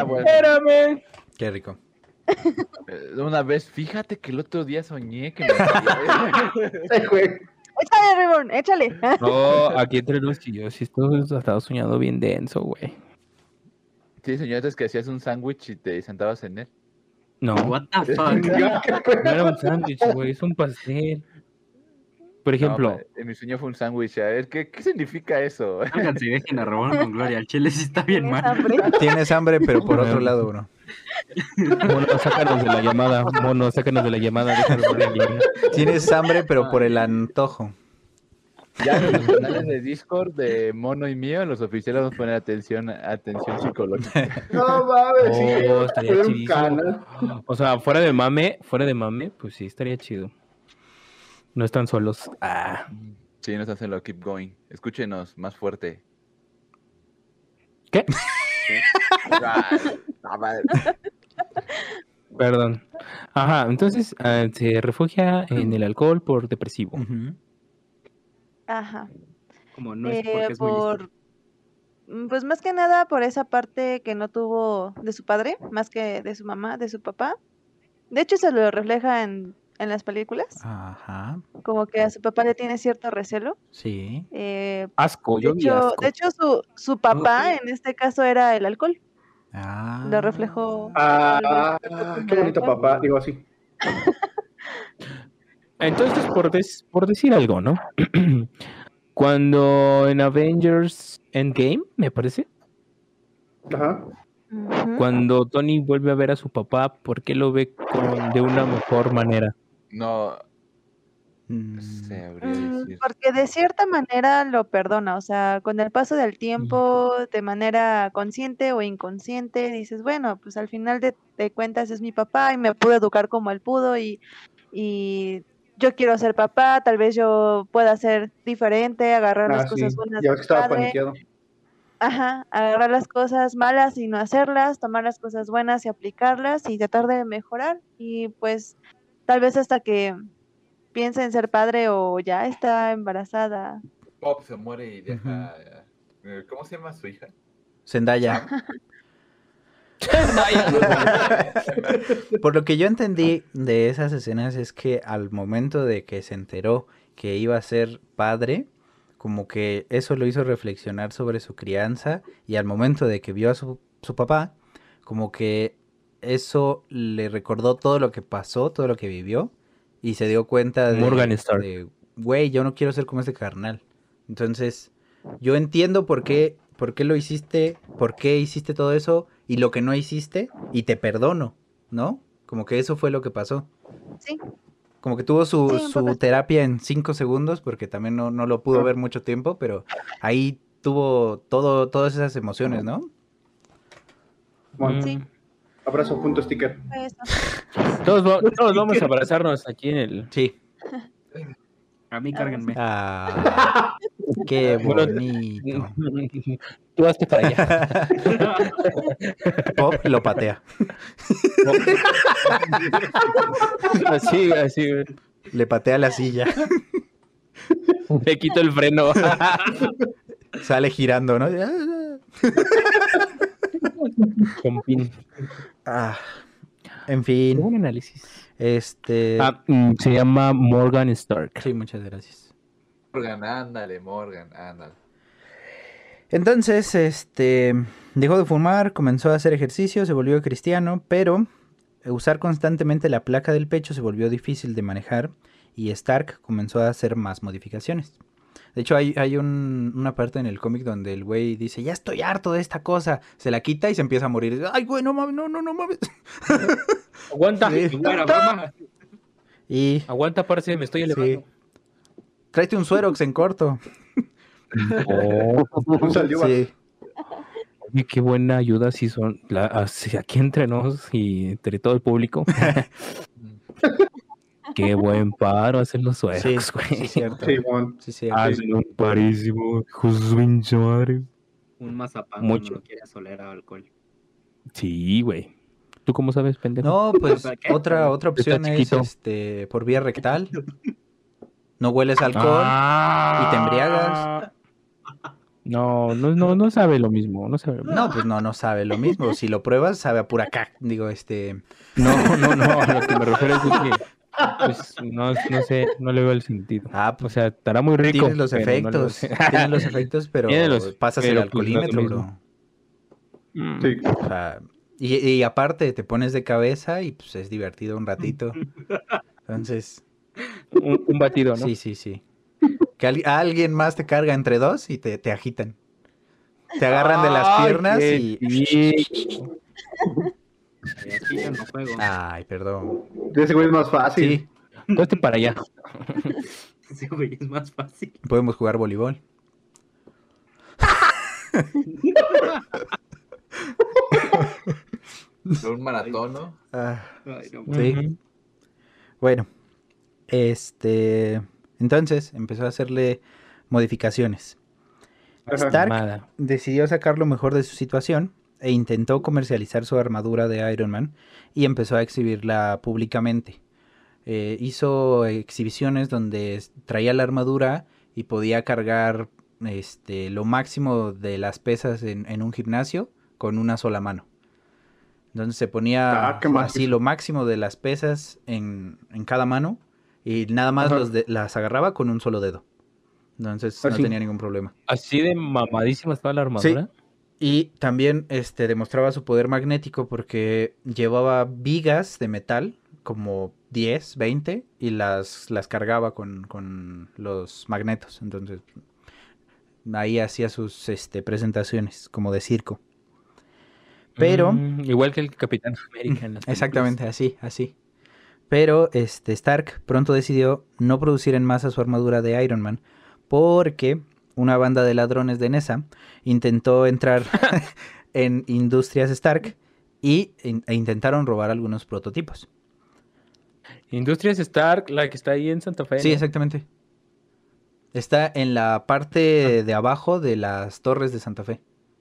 Ah, bueno. ¡Espérame! Qué rico. Eh, Una vez, fíjate que el otro día soñé que me moría. Ay, güey. Échale, Reborn, échale. [LAUGHS] No, aquí entre los y yo, sí, esto estaba soñando bien denso, güey. Sí, señores, que hacías un sándwich y te sentabas en él. No, What the fuck. [LAUGHS] no era un sándwich, güey, es un pastel. Por ejemplo, No, en mi sueño fue un sándwich. A ver, ¿qué, ¿qué significa eso? [LAUGHS] Háganse dejen a robar con gloria. El chile sí está bien ¿Tienes mal. hambre? Tienes hambre, pero por otro lado, bro. Mono, sácanos de la llamada, mono, sácanos de la llamada. Tienes hambre, pero por el antojo. Ya en los canales de Discord de Mono y mío, los oficiales vamos a poner atención, atención psicológica. No mames, sí. Oh, estaría canal. O sea, fuera de mame, fuera de mame, pues sí, estaría chido. No están solos. Ah, Sí, nos hacen lo keep going. Escúchenos más fuerte. ¿Qué? Perdón. Ajá, entonces ah, se refugia en el alcohol por depresivo. Ajá. Como no es Eh, porque es muy por, mm, pues más que nada por esa parte que no tuvo de su padre, más que de su mamá, de su papá. De hecho, se lo refleja en, en las películas, Ajá, como que a su papá le tiene cierto recelo. sí. Eh, Asco, de, yo vi hecho, asco. de hecho, su, su papá en este caso era el alcohol. Ah. Lo reflejó. Ah, lo- qué bonito papá, digo así. [LAUGHS] Entonces, por, des- por decir algo, ¿no? [CLEARS THROAT] Cuando en Avengers Endgame, me parece, Ajá. Cuando Tony vuelve a ver a su papá, ¿por qué lo ve con, de una mejor manera? No Mm, sé, habría Mm, decir. Porque de cierta manera lo perdona, o sea, con el paso del tiempo, de manera consciente o inconsciente, dices, bueno, pues al final de, de cuentas es mi papá y me pudo educar como él pudo y, y yo quiero ser papá, tal vez yo pueda ser diferente, agarrar Ah, las sí. cosas buenas Ya ves que estaba padre, paniqueado. ajá, agarrar las cosas malas y no hacerlas, tomar las cosas buenas y aplicarlas y tratar de mejorar y pues tal vez hasta que piensa en ser padre o ya está embarazada. Pop se muere y deja. eh, ¿Cómo se llama su hija? Zendaya. [LAUGHS] Por lo que yo entendí de esas escenas es que al momento de que se enteró que iba a ser padre, como que eso lo hizo reflexionar sobre su crianza y al momento de que vio a su, su papá, como que eso le recordó todo lo que pasó, todo lo que vivió y se dio cuenta de, Morgan Stark. de, güey, yo no quiero ser como este carnal. Entonces, yo entiendo por qué, por qué lo hiciste, por qué hiciste todo eso y lo que no hiciste y te perdono, ¿no? Como que eso fue lo que pasó. Sí. Como que tuvo su, Sí, su terapia en cinco segundos porque también no, no lo pudo ver mucho tiempo, pero ahí tuvo todo, todas esas emociones, ¿no? Bueno, Sí. Abrazo punto sticker. Todos, va- todos vamos a abrazarnos aquí en el... Sí. A mí cárguenme. Ah, qué [LAUGHS] Bueno, bonito. Tú hazte para allá. [LAUGHS] Pop lo patea. [LAUGHS] Así, así. güey. Le patea la silla. Le quito el freno. Sale girando, ¿no? Con pin. Ah, en fin, buen análisis. este... Ah, mm, se llama Morgan Stark. Sí, muchas gracias. Morgan, ándale, Morgan, ándale. Entonces, este, dejó de fumar, comenzó a hacer ejercicio, se volvió cristiano, pero usar constantemente la placa del pecho se volvió difícil de manejar y Stark comenzó a hacer más modificaciones. De hecho, hay, hay un- una parte en el cómic donde el güey dice, ya estoy harto de esta cosa, se la quita y se empieza a morir. Ay, güey, no mames, no, no, no mames. [LAUGHS] Aguanta. Sí. Broma. Y Aguanta, parce, me estoy elevando. sí, tráete un suerox en corto. Oh. [LAUGHS] Sí. oye, qué buena ayuda si son la- así, aquí entre nos y entre todo el público. [LAUGHS] qué buen paro hacen los Sí, suecos, güey. sí, cierto. Sí, bueno. Sí. Hacen un parísimo, hijos de madre. Un mazapán Mucho. no quieres oler a alcohol. Sí, güey. ¿Tú cómo sabes, pendejo? No, [LAUGHS] pues otra, otra opción es este por vía rectal. No hueles alcohol. Ah. y te embriagas. No, no, no, no sabe lo mismo, no sabe lo mismo. No, pues no, no sabe lo mismo. Si lo pruebas, sabe a pura. Digo, este. No, no, no, a lo que me refiero es que, pues, no, no sé, no le veo el sentido. Ah, O pues sea, estará muy rico. tienes los no efectos. Tienes los [LAUGHS] efectos, pero los- pasas el pero, pues, no es lo alcoholímetro, bro. Mm. Sí. O sea, Y, y aparte te pones de cabeza y pues es divertido un ratito. Entonces, Un, un batido, ¿no? sí, sí, sí. Que al- alguien más te carga entre dos y te, te agitan. Te agarran de las piernas y... Aquí yo no juego. Ay, perdón. Ese güey es más fácil. Sí, Ponte para allá. [LAUGHS] Sí, güey, es más fácil. podemos jugar voleibol. Un maratón, ¿no? Ah, Ay, no, Sí. Bueno, este... Entonces empezó a hacerle modificaciones. Stark decidió sacar lo mejor de su situación e intentó comercializar su armadura de Iron Man y empezó a exhibirla públicamente. Eh, hizo exhibiciones donde traía la armadura y podía cargar este, lo máximo de las pesas en, en un gimnasio con una sola mano. Entonces se ponía Ah, así lo máximo de las pesas en, en cada mano y nada más Ajá. los de- las agarraba con un solo dedo. Entonces no Así. tenía ningún problema. Así de mamadísima estaba la armadura. Y también este, demostraba su poder magnético porque llevaba vigas de metal, como 10, 20, y las, las cargaba con, con los magnetos. Entonces, ahí hacía sus este, presentaciones, como de circo. Pero, Mm, igual que el Capitán América. en las exactamente así, así. Pero este, Stark pronto decidió no producir en masa su armadura de Iron Man porque una banda de ladrones de Nesa intentó entrar [LAUGHS] [LAUGHS] en Industrias Stark y e intentaron robar algunos prototipos. Industrias Stark, la que está ahí en Santa Fe. Sí, exactamente. Está en la parte de abajo de las torres de Santa Fe.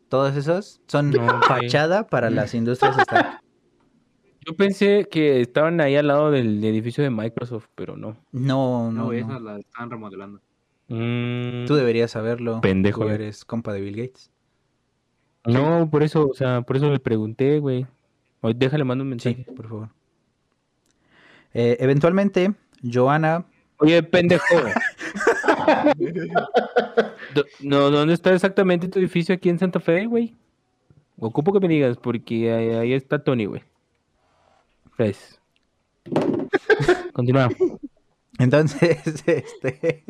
Todos esos son No, ok. fachada para las Industrias Stark. [LAUGHS] Yo pensé que estaban ahí al lado del edificio de Microsoft, pero no. No, No, no, güey, no. esas las están remodelando. Mm, Tú deberías saberlo. Pendejo, Tú eres compa de Bill Gates. No, por eso, o sea, por eso le pregunté, güey. Oye, Déjale, mando un Sí, mensaje. por favor. Eh, eventualmente, Joana Oye, pendejo. [LAUGHS] No, ¿dónde está exactamente tu edificio aquí en Santa Fe, güey? Ocupo que me digas, porque ahí, ahí está Tony, güey. Gracias. [LAUGHS] Continúa. Entonces, [LAUGHS] este,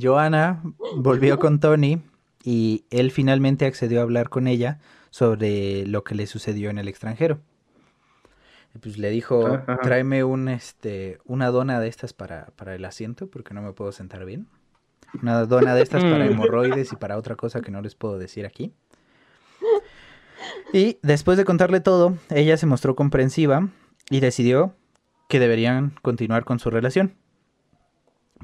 Joana volvió con Tony y él finalmente accedió a hablar con ella sobre lo que le sucedió en el extranjero. Pues le dijo, Ah, ajá. tráeme un, este, una dona de estas para, para el asiento porque no me puedo sentar bien. Una dona de estas para Mm. hemorroides y para otra cosa que no les puedo decir aquí. Y después de contarle todo, ella se mostró comprensiva y decidió que deberían continuar con su relación.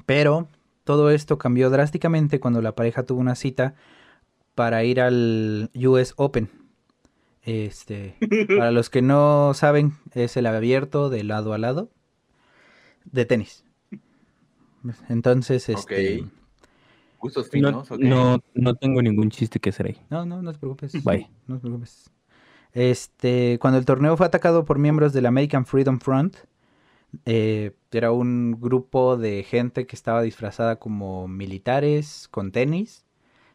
Pero todo esto cambió drásticamente cuando la pareja tuvo una cita para ir al US Open. Este, [LAUGHS] para los que no saben, es el abierto de lado a lado de tenis. Entonces, este, No, no, no tengo ningún chiste que hacer ahí. No, no, no te preocupes. Bye. No te preocupes. Este, cuando el torneo fue atacado por miembros del American Freedom Front, eh, era un grupo de gente que estaba disfrazada como militares con tenis.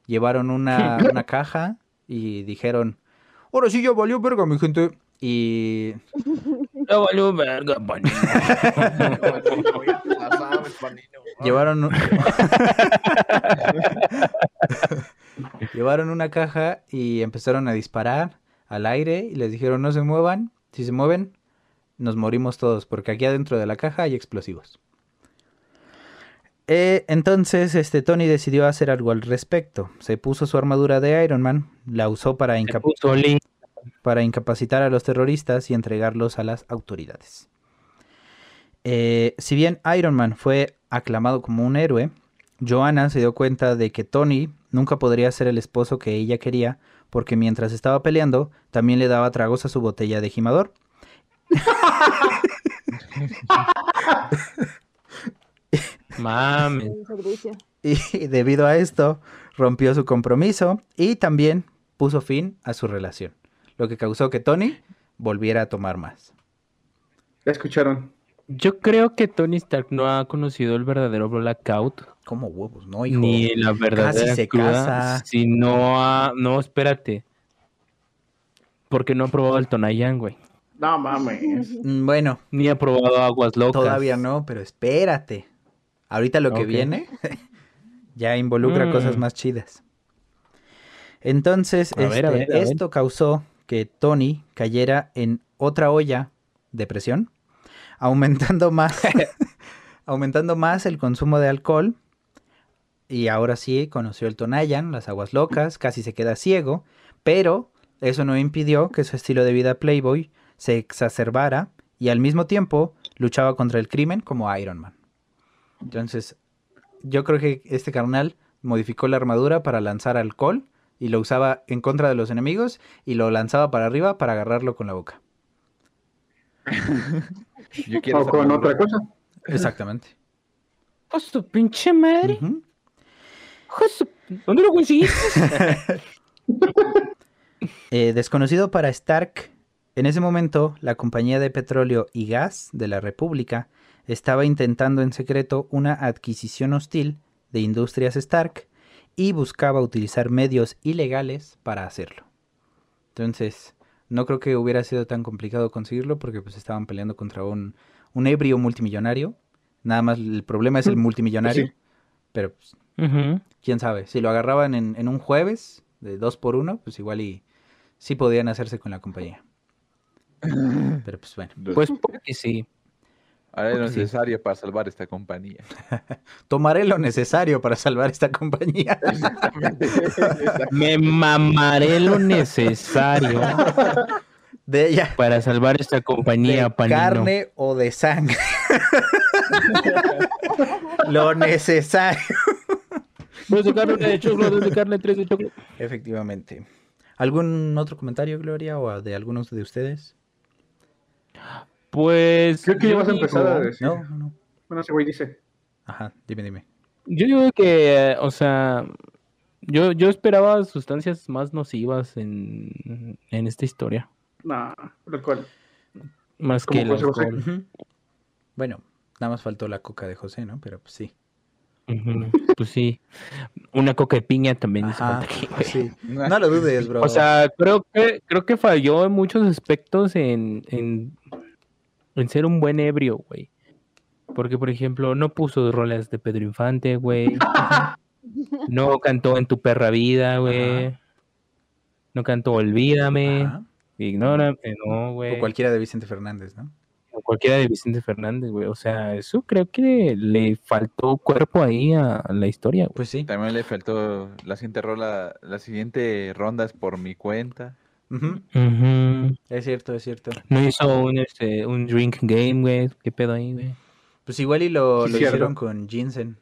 Llevaron una, [LAUGHS] una caja y dijeron, ahora sí ya valió verga mi gente. Y [LAUGHS] Ya valió verga, panino. [LAUGHS] Ya sabes, panino. llevaron, llevaron una caja y empezaron a disparar al aire y les dijeron no se muevan, si se mueven nos morimos todos porque aquí adentro de la caja hay explosivos. Eh, entonces este Tony decidió hacer algo al respecto. Se puso su armadura de Iron Man, la usó para, incapacitar a los terroristas y entregarlos a las autoridades. Eh, si bien Iron Man fue aclamado como un héroe, Joanna se dio cuenta de que Tony nunca podría ser el esposo que ella quería porque mientras estaba peleando también le daba tragos a su botella de gimador. Mames. Y debido a esto rompió su compromiso y también puso fin a su relación, lo que causó que Tony volviera a tomar más. Ya escucharon. Yo creo que Tony Stark no ha conocido el verdadero blackout. ¿Cómo huevos? No, hijo. Ni la verdadera se cruda, casa. Si no ha... No, espérate. Porque no ha probado el Tonayan, güey. No mames. [LAUGHS] Mm, Bueno, Ni ha probado aguas locas. todavía no, pero espérate. Ahorita lo que viene [LAUGHS] ya involucra Mm. cosas más chidas. Entonces, este, ver, a ver. esto causó que Tony cayera en otra olla de presión, [LAUGHS] aumentando más, aumentando más el consumo de alcohol. Y ahora sí conoció el Tonayan, las aguas locas, casi se queda ciego, pero eso no impidió que su estilo de vida Playboy se exacerbara y al mismo tiempo luchaba contra el crimen como Iron Man. Entonces, yo creo que este carnal modificó la armadura para lanzar alcohol y lo usaba en contra de los enemigos y lo lanzaba para arriba para agarrarlo con la boca. [LAUGHS] Yo quiero O con otra cosa. Exactamente. Pues tu pinche madre. De su- ¿Dónde lo conseguiste? [LAUGHS] [LAUGHS] Eh, desconocido para Stark, en ese momento la compañía de petróleo y gas de la República estaba intentando en secreto una adquisición hostil de Industrias Stark y buscaba utilizar medios ilegales para hacerlo. Entonces, no creo que hubiera sido tan complicado conseguirlo porque pues estaban peleando contra un, un ebrio multimillonario. Nada más el problema es el multimillonario. sí. Pero pues, quién sabe, si lo agarraban en, en un jueves de dos por uno, pues igual y sí podían hacerse con la compañía. [LAUGHS] Pero pues bueno, Pues porque sí. Haré lo Sí. necesario para salvar esta compañía. [LAUGHS] tomaré lo necesario para salvar esta compañía. [LAUGHS] Me mamaré lo necesario De ella. para salvar esta compañía, de panino. carne o de sangre. lo necesario. Dos de carne, de choclo, dos de carne, tres de choclo. Efectivamente. ¿Algún otro comentario, Gloria, o de algunos de ustedes? Pues. Creo que ya vas a empezar a decir. No, no, no. Bueno, ese güey dice. Ajá, dime, dime. Yo digo que, eh, o sea, yo, yo esperaba sustancias más nocivas en, en esta historia. No, alcohol. Más Como que el alcohol. Bueno, nada más faltó la coca de José, ¿no? Pero pues sí. Ujú, Pues sí. Una coca de piña también hizo Ajá, falta aquí, güey. sí. No lo dudes, bro. O sea, creo que, creo que falló en muchos aspectos en, en, en ser un buen ebrio, güey. Porque, por ejemplo, no puso rolas de Pedro Infante, güey. [LAUGHS] No cantó en tu perra vida, güey. No cantó Olvídame. Ajá. Ignórame, no, O güey. cualquiera de Vicente Fernández, ¿no? Cualquiera de Vicente Fernández, güey. O sea, eso creo que le faltó cuerpo ahí a la historia, güey. Pues sí. También le faltó la siguiente rola, la siguiente ronda es por mi cuenta. Ujú. Ujú. Es cierto, es cierto. No hizo un, este, un drink game, güey. ¿Qué pedo ahí, güey? Pues igual y lo, Sí, lo hicieron con Jinsen.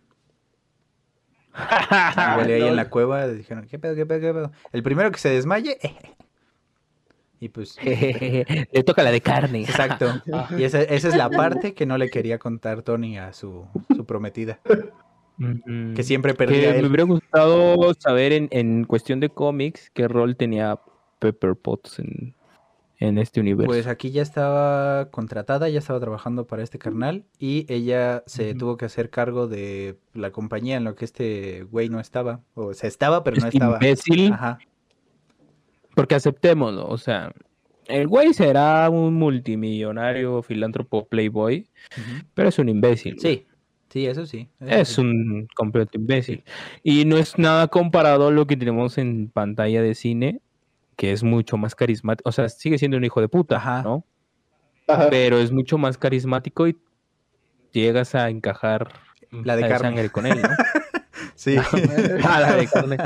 [LAUGHS] Igual y ahí en la cueva dijeron, ¿qué pedo, qué pedo, qué pedo? El primero que se desmaye. [LAUGHS] Y pues, [LAUGHS] Le toca la de carne. exacto. Y esa, esa es la parte que no le quería contar Tony a su, su prometida. Que siempre Que perdía me él. hubiera gustado saber en, en cuestión de cómics qué rol tenía Pepper Potts en, en este universo. Pues aquí ya estaba contratada, ya estaba trabajando para este carnal y ella se tuvo que hacer cargo de la compañía en lo que este güey no estaba. O sea, estaba, pero no Este estaba. imbécil. Ajá. Porque aceptémoslo, o sea, el güey será un multimillonario filántropo playboy, pero es un imbécil. Sí, sí, eso sí. eso Es sí. un completo imbécil. Y no es nada comparado a lo que tenemos en pantalla de cine, que es mucho más carismático. O sea, sigue siendo un hijo de puta, Ajá. ¿no? Ajá. Pero es mucho más carismático y llegas a encajar La de sangre con él, ¿no? [LAUGHS] Sí. [LAUGHS] La de carne.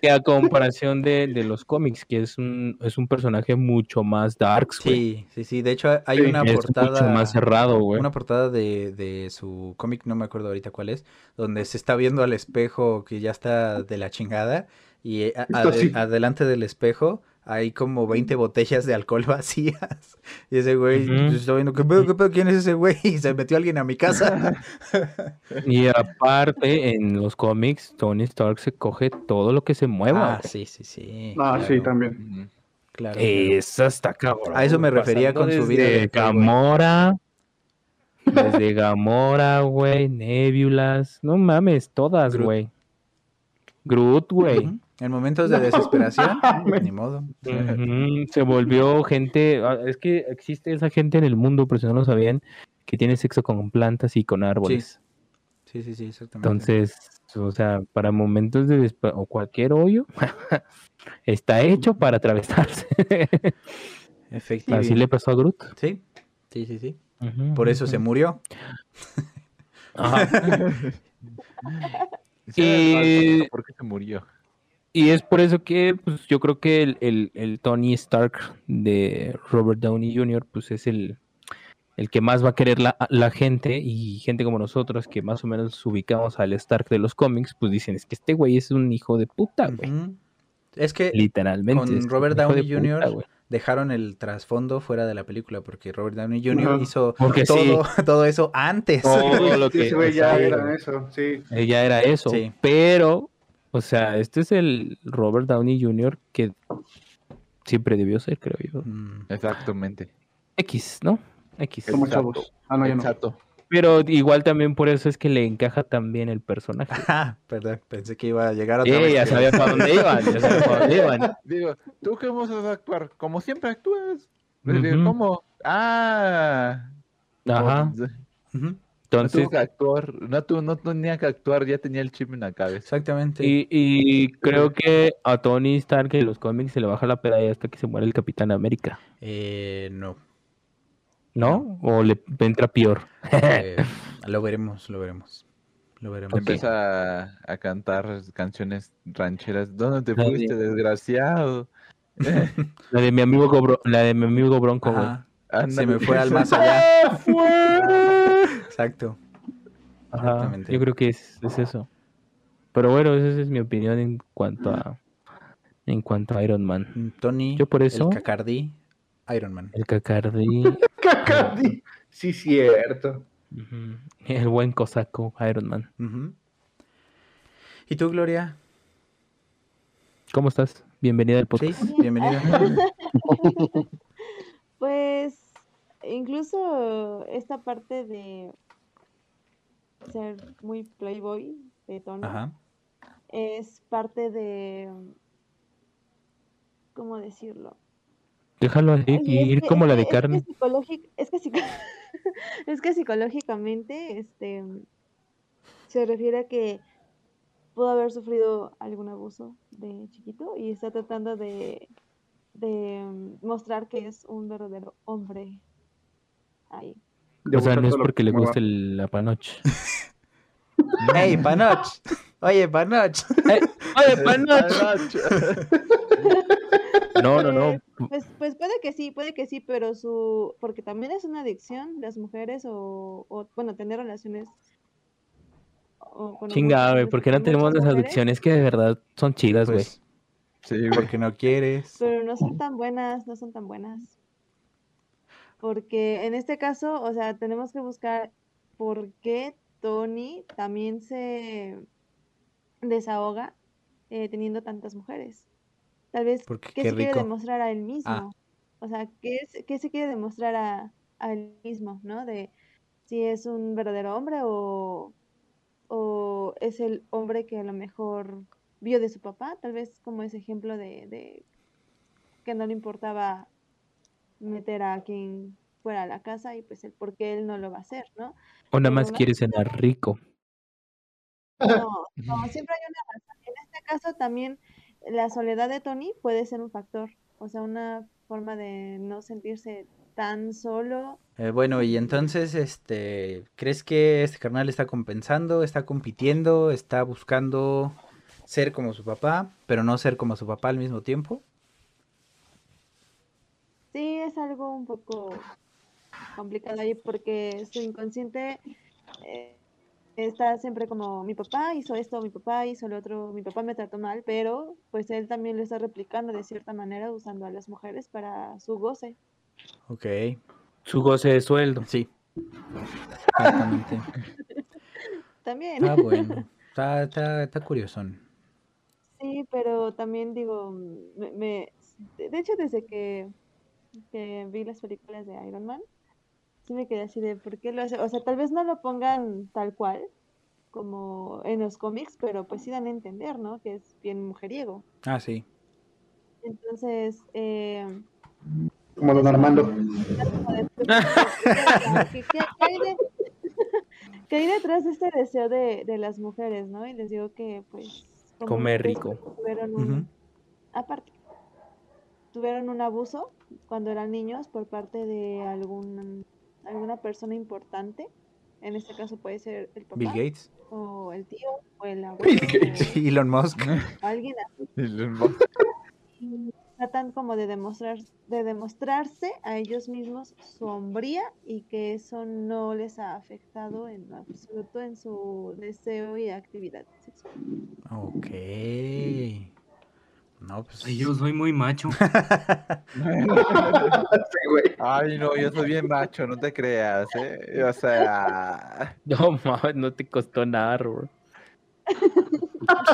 Que a comparación de, de los cómics, que es un, es un personaje mucho más darks, güey. Sí, sí, sí. De hecho, hay Sí, una es portada. mucho más cerrado, güey. Una portada de, de su cómic, no me acuerdo ahorita cuál es, donde se está viendo al espejo que ya está de la chingada y eh, a- sí. adelante del espejo hay como 20 botellas de alcohol [LAUGHS] vacías. Y ese güey pues, está viendo, ¿qué pedo, qué pedo? ¿Quién es ese güey? [LAUGHS] Y se metió alguien a mi casa. [LAUGHS] Y aparte, en los cómics, Tony Stark se coge todo lo que se mueva. Ah, güey. sí, sí, sí. Ah, sí, también. Claro. Esa está cabrón. A eso me refería con su vida de. Gamora. Desde Gamora, güey. Nebulas. No mames, todas, Groot. güey. Groot, güey. En momentos de [LAUGHS] desesperación, ni modo. Se volvió gente. ah, Es que existe esa gente en el mundo, pero si no lo sabían, que tiene sexo con plantas y con árboles. Sí, sí, sí, exactamente. Entonces, o sea, para momentos de despe- o cualquier hoyo, [LAUGHS] está hecho para atravesarse. [LAUGHS] Efectivamente. Así le pasó a Groot. Sí, sí, sí, sí. Por eso se murió. Ajá. Y- ¿Por qué se murió? Y es por eso que pues, yo creo que el, el- el Tony Stark de Robert Downey Jr. pues es el, el que más va a querer la, la gente y gente como nosotros que más o menos ubicamos al Stark de los cómics, pues dicen, es que este güey es un hijo de puta, güey. Es que Literalmente. con es Robert de Downey puta, Jr. dejaron el trasfondo fuera de la película porque Robert Downey Jr. Hizo Porque sí. todo, [LAUGHS] eso antes. Todo lo que Ese güey ya era eso, sí. Ella era eso. Sí. Pero, o sea, este es el Robert Downey Jr. que siempre debió ser, creo yo. Mm, Exactamente. X, ¿no? X. Como Exacto. chavos. Ah, no, ya no. Pero igual también por eso es que le encaja también el personaje. [LAUGHS] Ah, perdón, pensé que iba a llegar otra Eh, vez. ya sabía para dónde iban, ya sabía para dónde iban. [LAUGHS] Digo, ¿tú qué vas a actuar? Como siempre actúas. ¿Cómo? Ah. Ajá. Ujú, no Entonces, tuvo que actuar. No, tu- no tenía que actuar, ya tenía el chip en la cabeza. Exactamente. y, y creo que a Tony Stark en los cómics se le baja la pedalla hasta que se muere el Capitán América, Eh, no. ¿No? O le entra peor. Eh, [LAUGHS] lo veremos, lo veremos. Lo veremos. Ok. Empieza a, a cantar canciones rancheras. ¿Dónde te Ah, fuiste, desgraciado? [LAUGHS] La de mi amigo Bro- la de mi amigo Bronco, güey. Se me fue al más [LAUGHS] allá. Exacto. Ajá, Exactamente. yo creo que es, es eso. Pero bueno, esa es mi opinión en cuanto a en cuanto a Iron Man. Tony, Yo por eso- el Cacardí, Iron Man. El Cacardí, [LAUGHS] Cacardí. Sí, cierto. el buen cosaco Iron Man. ¿Y tú, Gloria? ¿Cómo estás? Bienvenida al Sí, podcast. bienvenida. [LAUGHS] Pues incluso esta parte de ser muy playboy de Tony Ajá. es parte de ¿cómo decirlo? Déjalo así y ir que- como la de es que carne. psicológic- es que psico- [LAUGHS] es que psicológicamente este se refiere a que pudo haber sufrido algún abuso de chiquito y está tratando de de mostrar que es un verdadero hombre ahí. O sea, no es porque que le guste el- la panoche. [LAUGHS] ¡Ey, Panoch! Oye, Panoch. ¡Oye, [LAUGHS] panoche! No, no, no. Pues, pues puede que sí, puede que sí, pero su, porque también es una adicción las mujeres o, o bueno, tener relaciones. o con Chinga, güey, ¿por qué no tenemos las mujeres, adicciones que de verdad son chidas, güey? Pues, Sí, porque no quieres. Pero no son tan buenas, no son tan buenas. Porque en este caso, o sea, tenemos que buscar por qué Tony también se desahoga eh, teniendo tantas mujeres. Tal vez, Porque ¿qué qué se quiere rico. Ah. demostrar a él mismo? O sea, ¿qué, es- qué se quiere demostrar a, a él mismo, ¿no? De si es un verdadero hombre o, o es el hombre que a lo mejor vio de su papá, tal vez como ese ejemplo de, de que no le importaba meter a quien fuera a la casa y pues el por qué él no lo va a hacer, ¿no? O nada más quiere cenar rico. No, no, siempre hay una razón. En este caso también la soledad de Tony puede ser un factor, o sea, una forma de no sentirse tan solo. Eh, bueno, y entonces, este, ¿crees que este carnal está compensando, está compitiendo, está buscando ser como su papá, pero no ser como su papá al mismo tiempo? Sí, es algo un poco complicado ahí porque su inconsciente eh, está siempre como mi papá hizo esto, mi papá hizo lo otro, mi papá me trató mal, pero pues él también lo está replicando de cierta manera usando a las mujeres para su goce. Ok, Su goce de sueldo. sí. Exactamente. [LAUGHS] También. Está bueno. Está, está, está curiosón. Sí, pero también digo, me, me- de de hecho desde que, que vi las películas de Iron Man, sí me quedé así de por qué lo hace, o sea, tal vez no lo pongan tal cual, como en los cómics, pero pues sí dan a entender, ¿no? Que es bien mujeriego. Ah, sí. Entonces, eh, Como don Armando. [LAUGHS] ¿Qué, qué- qué hay de- [LAUGHS] qué hay detrás de este deseo de, de las mujeres, ¿no? Y les digo que, pues... Comer rico. Tuvieron un, aparte, tuvieron un abuso cuando eran niños por parte de algún, alguna persona importante. En este caso puede ser el papá, Bill Gates. o el tío, o el abuelo, Bill Gates. o Elon Musk. [LAUGHS] alguien así. Y tratan como de demostrar, de demostrarse a ellos mismos su hombría y que eso no les ha afectado en absoluto en su deseo y actividad sexual. Ok. No, pues. Ay, yo soy muy macho. [LAUGHS] Sí. Ay, no, yo soy bien macho, no te creas, ¿eh? O sea, [LAUGHS] No mames, no te costó nada, Robert.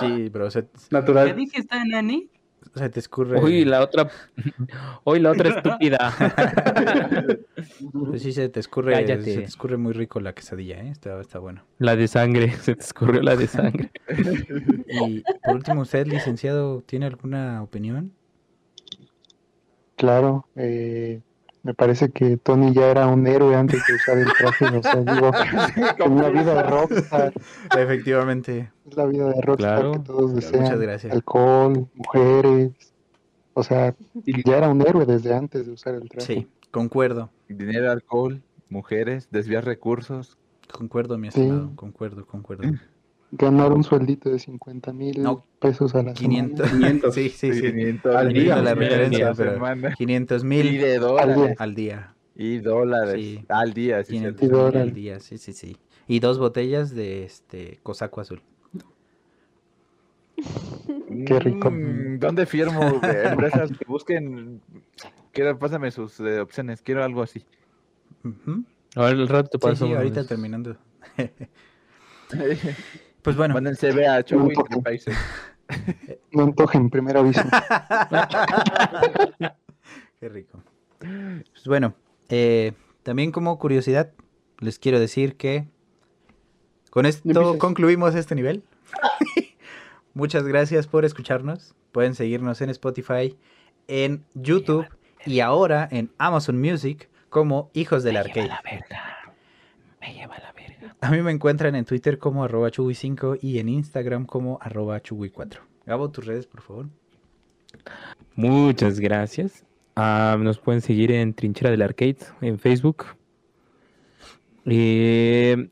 Sí, bro. Se, ¿Qué Natural. dijiste, Nani? Se te escurre. Uy, la otra. Uy, la otra estúpida. Pues sí, se te escurre. Cállate. Se te escurre muy rico la quesadilla, ¿eh? Está, está bueno. La de sangre. [LAUGHS] Se te escurrió la de sangre. Y por último, ¿usted, licenciado, tiene alguna opinión? Claro, eh, me parece que Tony ya era un héroe antes de usar el traje. O sea, digo, [LAUGHS] tenía vida de rockstar. Efectivamente. Es la vida de rockstar Claro. que todos Muchas desean. gracias. Alcohol, mujeres. O sea, ya era un héroe desde antes de usar el traje. Sí, concuerdo. dinero, alcohol, mujeres, desviar recursos. Concuerdo, mi Sí. estimado. Concuerdo, concuerdo. [LAUGHS] Ganar un sueldito de 50 mil No, pesos a la 500. semana. 500. Sí, sí, sí. 500 Al día. La referencia, pero semana. 500 Y mil de dólares. al día. Y dólares. Sí. Al día, sí. 500 cierto. mil dólares. al día, sí, sí, sí. Y dos botellas de este cosaco azul. [LAUGHS] Qué rico. Mm, ¿Dónde firmo? [LAUGHS] Empresas que busquen. Quiero, pásame sus eh, opciones. Quiero algo así. Ujú. Ahora el rato te Sí, paso. sí, uno ahorita terminando. [LAUGHS] Pues bueno, Manden CV a poco. tres países. No [LAUGHS] antojen, primer aviso. [LAUGHS] qué rico. Pues bueno, eh, también como curiosidad, les quiero decir que con esto concluimos este nivel. [LAUGHS] Muchas gracias por escucharnos. Pueden seguirnos en Spotify, en YouTube y ahora en Amazon Music como Hijos del Arcade. Me lleva la verga. [LAUGHS] A mí me encuentran en Twitter como arroba chugui5 y en Instagram como arroba chugui4. Gabo, tus redes, por favor. Muchas gracias. Ah, nos pueden seguir en Trinchera del Arcade en Facebook. Eh,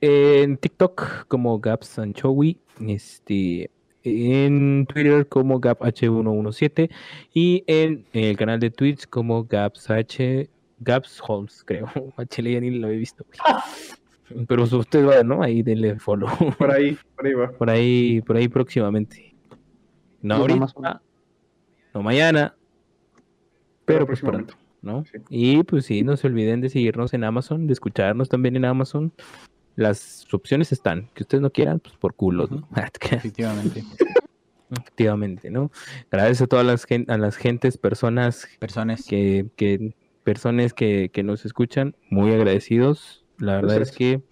en TikTok como Gaps. Este, en Twitter como GapH117. Y en el canal de Twitch como GapsH. Gaps Holmes, creo. [LAUGHS] HL ya ni lo he visto. [LAUGHS] Pero usted va, ¿no? Ahí denle follow. Por ahí, [LAUGHS] por ahí va. Por ahí, por ahí próximamente. No ahorita, Amazon. no mañana, pero, Pero pues pronto, ¿no? Sí. Y pues sí, no se olviden de seguirnos en Amazon, de escucharnos también en Amazon. Las opciones están, que ustedes no quieran, pues por culos, ¿no? [LAUGHS] Efectivamente. [LAUGHS] Efectivamente, ¿no? Gracias a todas las, a las gentes, personas Personas. que, que personas que, que nos escuchan, muy agradecidos. La verdad es que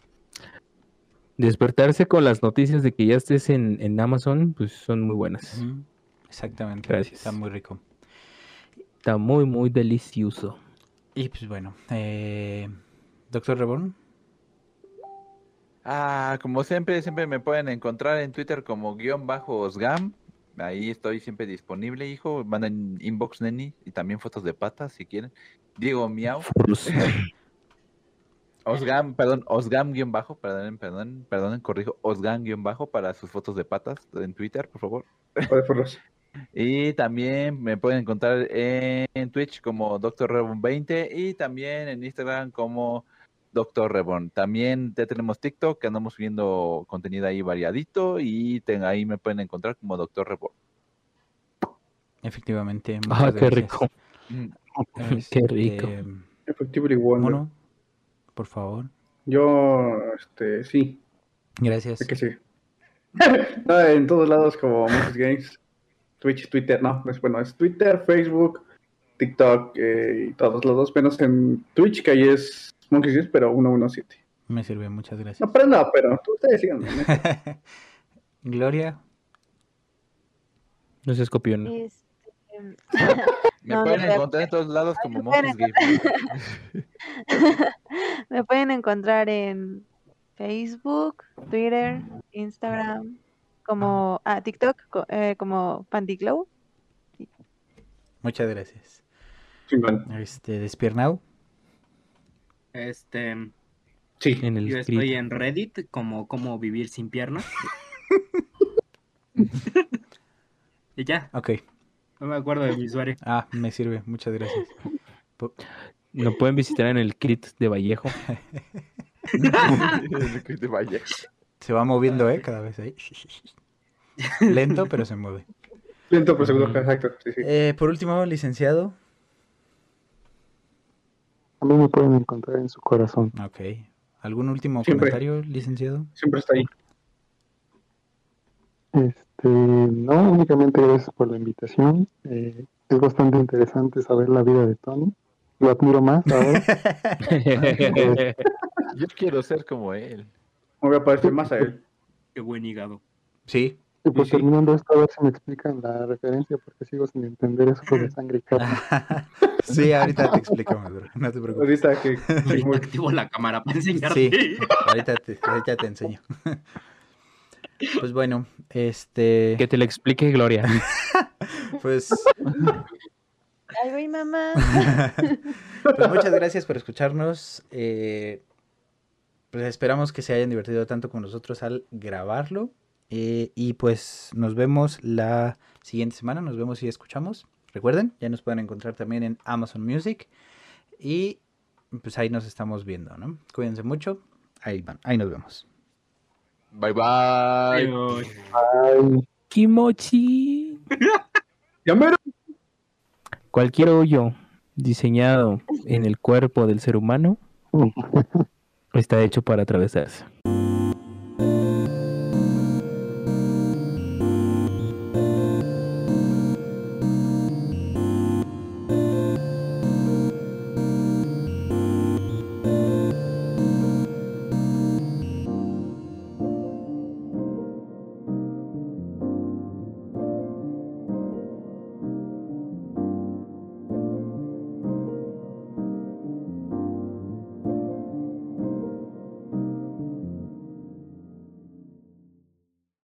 despertarse con las noticias de que ya estés en, en Amazon, pues son muy buenas. Exactamente. Gracias. Está muy rico. Está muy, muy delicioso. Y pues bueno, eh, Doctor Reborn. Ah, como siempre, siempre me pueden encontrar en Twitter como guion bajo Osgam. Ahí estoy siempre disponible, hijo. Manden inbox neni y también fotos de patas si quieren. Diego Miau. [LAUGHS] Osgam, perdón, Osgam guion bajo, perdonen, perdonen, perdonen, corrijo, Osgam guion bajo para sus fotos de patas en Twitter, por favor. [LAUGHS] Y también me pueden encontrar en Twitch como Dr. Reborn 20 y también en Instagram como Dr. Reborn. También ya tenemos TikTok que andamos subiendo contenido ahí variadito y ten- ahí me pueden encontrar como Dr. Reborn. Efectivamente. Ah, muchas qué gracias. rico. Mm, Qué rico. Este, Efectivo y Wonder. Mono, por favor. Yo, este, sí. Gracias. ¿De qué sigue? [LAUGHS] no, en todos lados como Monkeys Games. Twitch, Twitter, no, es bueno, es Twitter, Facebook, TikTok eh, y todos lados, menos en Twitch, que ahí es Monkeys Games, pero 117. Me sirve, muchas gracias. No, pero no, pero ustedes sigan. ¿no? [LAUGHS] Gloria, No seas copión. Este, [LAUGHS] Me No, pueden no, encontrar en todos lados como me pueden Monkeys Game. [LAUGHS] me pueden encontrar en Facebook, Twitter, Instagram, como ah, TikTok, eh, como Pandiglow. muchas gracias. Este, Despiernau. Este, Sí. En el yo script. estoy en Reddit como cómo vivir sin piernas. [LAUGHS] y ya, Ok. no me acuerdo de mi usuario. Ah, me sirve, muchas gracias. [LAUGHS] Nos pueden visitar en el crit de Vallejo. [LAUGHS] De Valle. Se va moviendo, ¿eh? Cada vez ahí. Lento, pero se mueve. Lento por segundo, exacto. Sí, sí. Eh, por último, licenciado. A mí me pueden encontrar en su corazón. Ok. ¿Algún último Siempre. comentario, licenciado? Siempre está ahí. Este, no, únicamente gracias por la invitación. Eh, es bastante interesante saber la vida de Tony. Lo admiro más ahora. [LAUGHS] Yo quiero ser como él. Me voy a parecer más a él. Qué buen hígado. Sí. Y pues Sí, sí. terminando esto, a ver si me explican la referencia, porque sigo sin entender eso de sangre y carne. [LAUGHS] sí, ahorita te explicamos, bro. No te preocupes. Ahorita que. que [LAUGHS] Ahorita muy- activo la cámara para enseñarte. Sí, ahorita te, ahorita te enseño. Pues bueno, este, que te lo explique Gloria. pues, Ay, voy mamá. [LAUGHS] pues muchas gracias por escucharnos. eh, pues esperamos que se hayan divertido tanto con nosotros al grabarlo. eh, y pues nos vemos la siguiente semana, nos vemos y escuchamos. Recuerden, ya nos pueden encontrar también en Amazon Music. Y pues ahí nos estamos viendo, ¿no? Cuídense mucho. Ahí van, ahí nos vemos. Bye bye. Adiós. Ay, Kimochi. [LAUGHS] Cualquier hoyo diseñado en el cuerpo del ser humano [LAUGHS] está hecho para atravesarse.